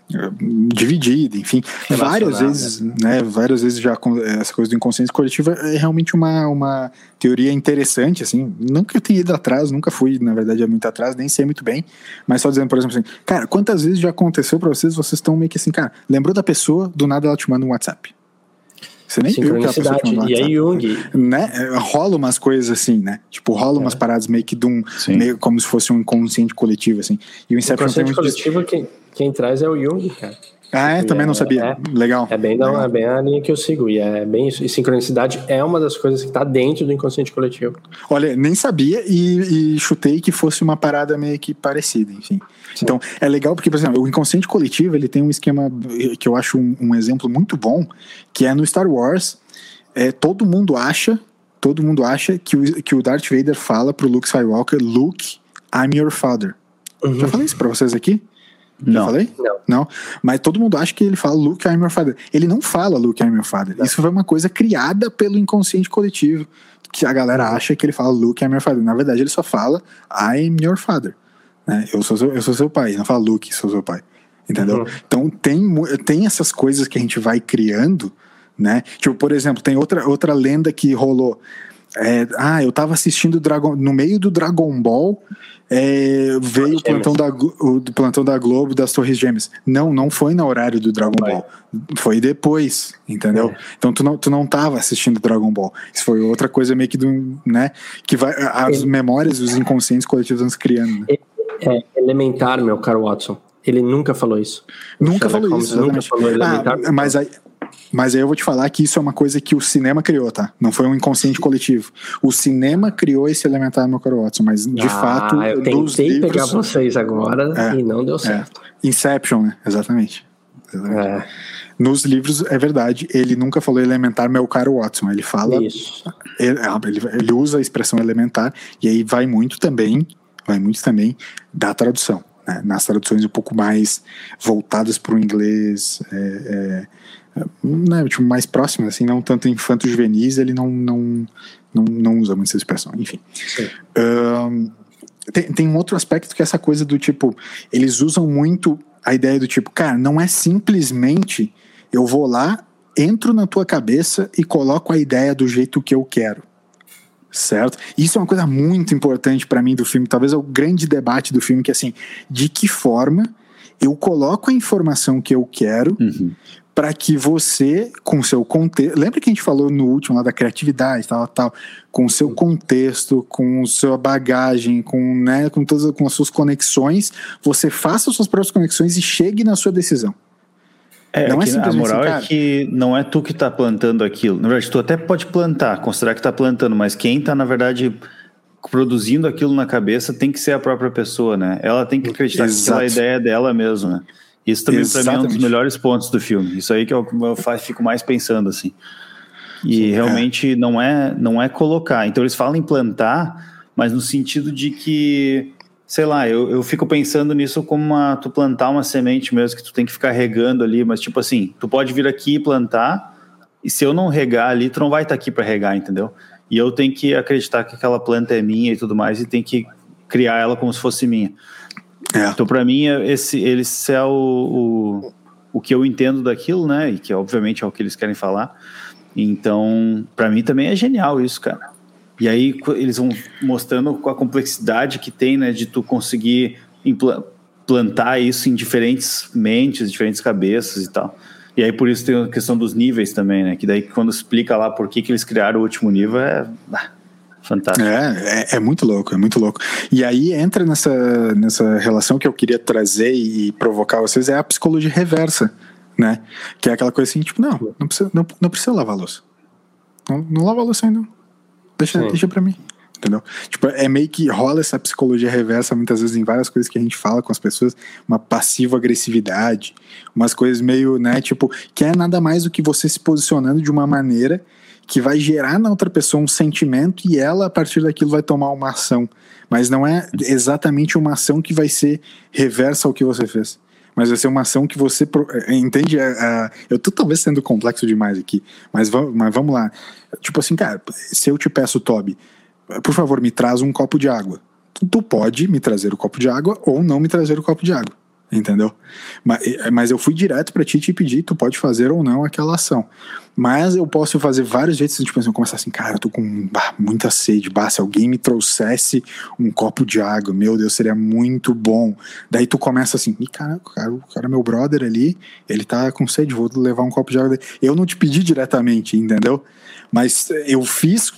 dividida, enfim, várias vezes, né? Várias vezes já essa coisa do inconsciente coletivo é realmente uma, uma teoria interessante, assim. Nunca eu tenha ido atrás, nunca fui, na verdade, é muito atrás, nem sei muito bem. Mas só dizendo, por exemplo, assim, cara, quantas vezes já aconteceu para vocês? Vocês estão meio que assim, cara, lembrou da pessoa, do nada ela te manda um WhatsApp. Você nem viu que a pessoa te mandou E aí, Jung. Né? Rola umas coisas assim, né? Tipo, rola é. umas paradas meio que de um. Meio como se fosse um inconsciente coletivo, assim. E o Inception inconsciente coletivo, quem, quem traz é o Jung, cara. Ah, é? Também é, não sabia. É, Legal. É bem, não, é bem a linha que eu sigo. E é bem isso. E sincronicidade é uma das coisas que está dentro do inconsciente coletivo. Olha, nem sabia e, e, chutei que fosse uma parada meio que parecida, enfim. Sim. Então, é legal porque, por exemplo, o inconsciente coletivo ele tem um esquema que eu acho um, um exemplo muito bom, que é no Star Wars. É, todo mundo acha, todo mundo acha que o, que o Darth Vader fala pro Luke Skywalker, Luke, I'm your father. Uhum. Já falei isso pra vocês aqui? Não. Já falei? Não. Não. Mas todo mundo acha que ele fala Luke, I'm your father. Ele não fala Luke, I'm your father. Não. Isso foi uma coisa criada pelo inconsciente coletivo. Que a galera acha que ele fala Luke, I'm your father. Na verdade, ele só fala I'm your father. Né? Eu, sou seu, eu sou seu pai. Ele não fala Luke, sou seu pai. Entendeu? Uhum. Então tem, tem essas coisas que a gente vai criando, né? Tipo, por exemplo, tem outra, outra lenda que rolou. É, ah, eu tava assistindo Dragon, no meio do Dragon Ball é, veio o plantão, da, o plantão da Globo das Torres Gêmeas. Não, não foi no horário do Dragon foi. Ball. Foi depois, entendeu? É. Então tu não, tu não tava assistindo Dragon Ball. Isso foi outra coisa meio que do, né? Que vai, as Ele... memórias, os inconscientes coletivos vão se criando. Né? É elementar, meu caro Watson. Ele nunca falou isso. Nunca falou isso. Nunca falou elementar. Ah, mas aí, mas aí eu vou te falar que isso é uma coisa que o cinema criou, tá? Não foi um inconsciente coletivo. O cinema criou esse elementar Coro Watson, mas de ah, fato. Eu tentei livros, pegar vocês agora é, e não deu certo. É. Inception, né? Exatamente. Exatamente. É. Nos livros, é verdade, ele nunca falou elementar, meu caro Watson. Ele fala. Isso. Ele, ah, ele, ele usa a expressão elementar, e aí vai muito também, vai muito também da tradução. Né? Nas traduções um pouco mais voltadas para o inglês. É, é, né, tipo, mais próximo, assim, não tanto infanto juvenis, ele não, não, não, não usa muito essa expressão, enfim. Um, tem, tem um outro aspecto que é essa coisa do tipo, eles usam muito a ideia do tipo, cara, não é simplesmente eu vou lá, entro na tua cabeça e coloco a ideia do jeito que eu quero. Certo? Isso é uma coisa muito importante para mim do filme, talvez é o grande debate do filme, que é assim, de que forma eu coloco a informação que eu quero, uhum para que você, com seu contexto. Lembra que a gente falou no último lá da criatividade, tal, tal, com o seu contexto, com sua bagagem, com, né, com todas com as suas conexões, você faça as suas próprias conexões e chegue na sua decisão. É, não é, é a moral assim, é que não é tu que está plantando aquilo. Na verdade, tu até pode plantar, considerar que está plantando, mas quem está, na verdade, produzindo aquilo na cabeça tem que ser a própria pessoa, né? Ela tem que acreditar Exato. que aquela ideia é dela mesmo, né? Isso também mim é um dos melhores pontos do filme. Isso aí que eu, eu fico mais pensando assim. E Sim, realmente é. não é não é colocar. Então eles falam em plantar, mas no sentido de que, sei lá, eu, eu fico pensando nisso como uma, tu plantar uma semente mesmo que tu tem que ficar regando ali, mas tipo assim, tu pode vir aqui e plantar, e se eu não regar ali, tu não vai estar tá aqui para regar, entendeu? E eu tenho que acreditar que aquela planta é minha e tudo mais, e tem que criar ela como se fosse minha. É. Então, para mim, esse, esse é o, o, o que eu entendo daquilo, né? E que, obviamente, é o que eles querem falar. Então, para mim também é genial isso, cara. E aí eles vão mostrando a complexidade que tem, né, de tu conseguir implantar isso em diferentes mentes, diferentes cabeças e tal. E aí por isso tem a questão dos níveis também, né? Que daí quando explica lá por que, que eles criaram o último nível é Fantástico. É, é, é, muito louco, é muito louco. E aí entra nessa, nessa relação que eu queria trazer e provocar vocês, é a psicologia reversa, né? Que é aquela coisa assim, tipo, não, não precisa, não, não precisa lavar a louça. Não, não lava a louça ainda. Deixa, deixa pra mim. Entendeu? Tipo, é meio que rola essa psicologia reversa muitas vezes em várias coisas que a gente fala com as pessoas, uma passiva agressividade, umas coisas meio, né, tipo, que é nada mais do que você se posicionando de uma maneira que vai gerar na outra pessoa um sentimento e ela, a partir daquilo, vai tomar uma ação. Mas não é exatamente uma ação que vai ser reversa ao que você fez. Mas vai ser uma ação que você. Eh, entende? eu tô talvez sendo complexo demais aqui. Mas, mas vamos lá. Tipo assim, cara, se eu te peço, Toby, por favor, me traz um copo de água. Tu pode me trazer o copo de água ou não me trazer o copo de água entendeu? Mas, mas eu fui direto para ti te pedir, tu pode fazer ou não aquela ação. Mas eu posso fazer vários jeitos, tipo assim, eu começar assim, cara, eu tô com bah, muita sede, bah, se alguém me trouxesse um copo de água, meu Deus, seria muito bom. Daí tu começa assim, e cara, cara, cara, meu brother ali, ele tá com sede, vou levar um copo de água. Eu não te pedi diretamente, entendeu? Mas eu fiz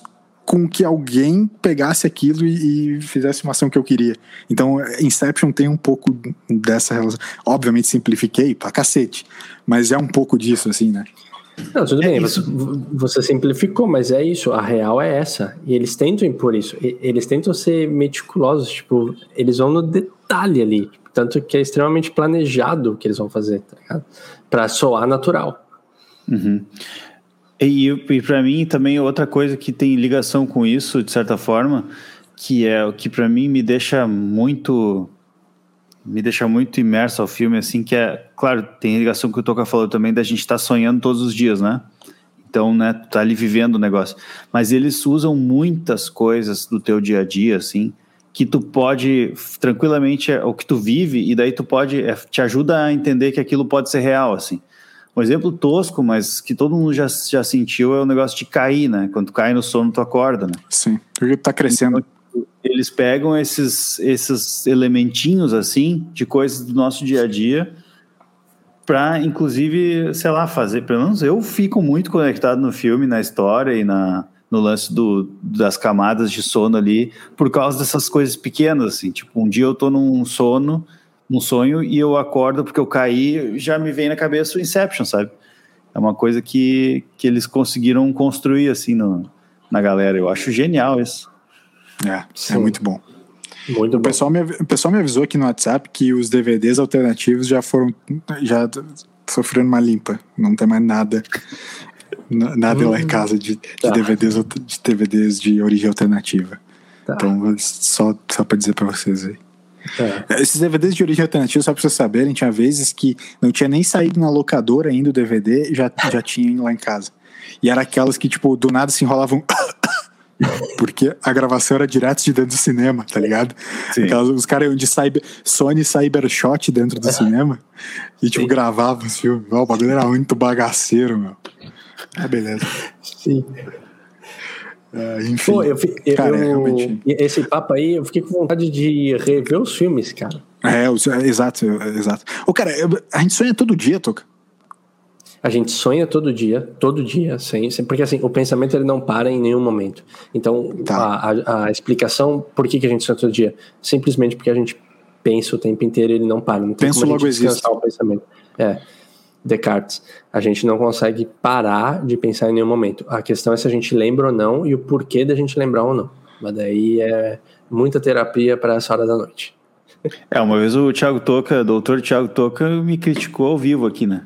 com que alguém pegasse aquilo e, e, fizesse uma ação que eu queria. Então, Inception tem um pouco dessa relação. Obviamente simplifiquei pra cacete, mas é um pouco disso, assim, né? Não, tudo é bem, você, você, simplificou, mas é isso, a real é essa. E eles tentam impor isso, eles tentam ser meticulosos, tipo, eles vão no detalhe ali, tanto que é extremamente planejado o que eles vão fazer, tá ligado? Pra soar natural. Uhum. E, e para mim também outra coisa que tem ligação com isso, de certa forma, que é o que para mim me deixa muito me deixa muito imerso ao filme, assim, que é, claro, tem ligação com o que o Toca falou também da gente estar tá sonhando todos os dias, né? Então, né, tu tá ali vivendo o negócio. Mas eles usam muitas coisas do teu dia a dia, assim, que tu pode tranquilamente, é o que tu vive, e daí tu pode, é, te ajuda a entender que aquilo pode ser real, assim. Um exemplo tosco, mas que todo mundo já, já sentiu é o negócio de cair, né? Quando cai no sono, tu acorda, né? Sim, porque tá crescendo. Então, eles pegam esses, esses elementinhos, assim, de coisas do nosso dia a dia, para inclusive, sei lá, fazer. Pelo menos eu fico muito conectado no filme, na história e na, no lance do, das camadas de sono ali, por causa dessas coisas pequenas, assim. Tipo, um dia eu tô num sono um sonho e eu acordo porque eu caí, já me vem na cabeça o Inception, sabe? É uma coisa que, que eles conseguiram construir assim no, na galera. Eu acho genial isso. É, é Sim. é muito bom. Muito o, Pessoal me, o pessoal me avisou aqui no WhatsApp que os DVDs alternativos já foram. já sofrendo uma limpa. Não tem mais nada. Nada hum, lá em hum. casa de, de tá. DVDs, de DVDs de origem alternativa. Tá. Então, só, só para dizer para vocês aí. É. Esses DVDs de origem alternativa, só pra vocês saberem, tinha vezes que não tinha nem saído na locadora ainda o DVD, já, já tinha lá em casa. E era aquelas que, tipo, do nada se enrolavam. Porque a gravação era direto de dentro do cinema, tá ligado? Aquelas, os caras iam de cyber, Sony Cybershot dentro do cinema e, tipo, gravavam os filmes. o bagulho era muito bagaceiro, meu. Ah, beleza. Sim. Uh, enfim. Pô, eu, eu, cara, eu, realmente... Esse papo aí, eu fiquei com vontade de rever os filmes, cara. É, é exato, exato. Ô, cara, a gente sonha todo dia, Toca? A gente sonha todo dia, todo dia, sem, sem, porque assim, o pensamento ele não para em nenhum momento. Então, tá. a, a, a, explicação por que, que a gente sonha todo dia, simplesmente porque a gente pensa o tempo inteiro e ele não para. Não tem Penso como logo existe. o pensamento. É. Descartes. A gente não consegue parar de pensar em nenhum momento. A questão é se a gente lembra ou não e o porquê da gente lembrar ou não. Mas daí é muita terapia para essa hora da noite. É, uma vez o Thiago Toca, doutor Thiago Toca, me criticou ao vivo aqui, né?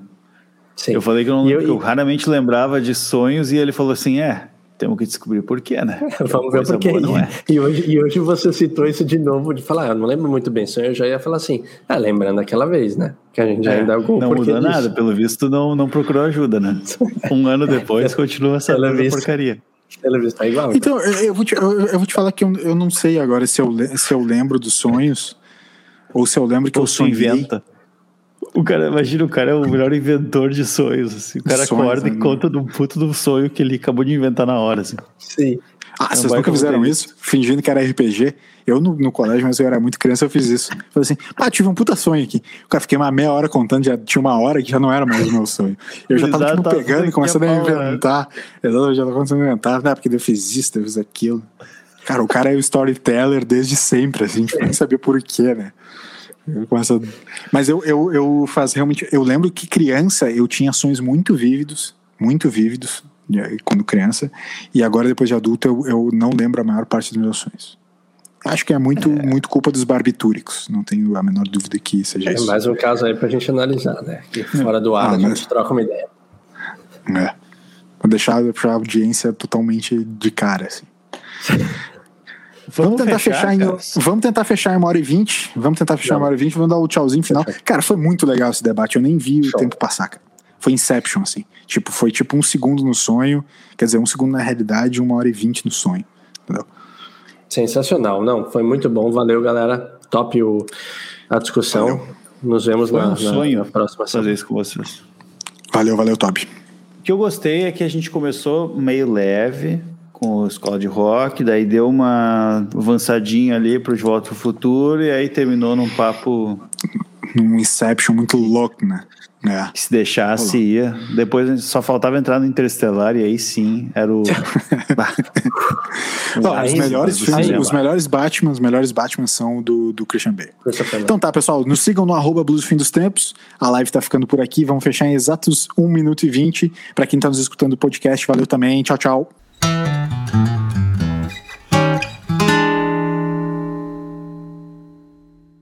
Sim. Eu falei que eu, não, eu, eu raramente lembrava de sonhos e ele falou assim: é, temos que descobrir por quê, né? Vamos ver por quê. É. e, hoje, e hoje você citou isso de novo, de falar, ah, eu não lembro muito bem, sonho, eu já ia falar assim, ah, lembrando aquela vez, né? Que a gente já é, ainda Não muda nada, pelo visto não, não procurou ajuda, né? Um ano depois continua essa porcaria. Pelo visto tá igual. Então, então eu, vou te, eu, eu, vou te falar que eu, eu não sei agora se eu, se eu lembro dos sonhos ou se eu lembro que ou eu sonhei. inventa. O cara, imagina, o cara é o melhor inventor de sonhos. Assim. O cara sonhos, acorda né? e conta do puto do sonho que ele acabou de inventar na hora. Assim. Sim. Ah, vocês nunca fizeram isso? Fingindo que era RPG? Eu no, no, colégio, mas eu era muito criança, eu fiz isso. Falei assim, pá, tive um puta sonho aqui. O cara fiquei uma meia hora contando, já tinha uma hora que já não era mais o meu sonho. Eu já tava, tipo, pegando e começando a né? inventar. Exato, eu já tava começando a inventar, né? Porque eu fiz isso, eu fiz aquilo. Cara, o cara é o storyteller desde sempre, assim, a gente nem sabia por quê, né? Eu Mas eu, eu, eu faz realmente. Eu lembro que criança eu tinha sonhos muito vívidos, muito vívidos, quando criança, e agora, depois de adulto, eu, eu não lembro a maior parte dos meus sonhos. Acho que é muito, é. muito culpa dos barbitúricos, não tenho a menor dúvida que seja é isso. É mais um caso aí pra gente analisar, né? Que fora do ar ah, a gente mas... troca uma ideia. É. deixar, deixar a audiência totalmente de cara, assim. Vamos, tentar fechar, fechar em, vamos tentar fechar em uma hora e vinte. Vamos tentar fechar em uma hora e vinte. Vamos dar o tchauzinho final. Cara, foi muito legal esse debate. Eu nem vi Show. o tempo passar, cara. Foi Inception, assim. Tipo, foi tipo um segundo no sonho. Quer dizer, um segundo na realidade, uma hora e vinte no sonho. Entendeu? Sensacional. Não, foi muito bom. Valeu, galera. Top o, a discussão. Valeu. Nos vemos foi na, um sonho na, próxima fazer isso com vocês. Valeu, valeu, Top. O que eu gostei é que a gente começou meio leve, com escola de rock, daí deu uma avançadinha ali para De Volta pro Futuro e aí terminou num papo. Num Inception muito louco, né? É. Se deixasse, ia. Depois só faltava entrar no Interstellar e aí sim era o. Não, os, melhores filmes, os melhores Batman, os melhores Batman são do, do Christian Bale. Então tá, pessoal, nos sigam no arroba Blues Fim dos Tempos. A live tá ficando por aqui. Vamos fechar em exatos 1 minuto e 20. Pra quem tá nos escutando o podcast, valeu também. Tchau, tchau. Mm-hmm.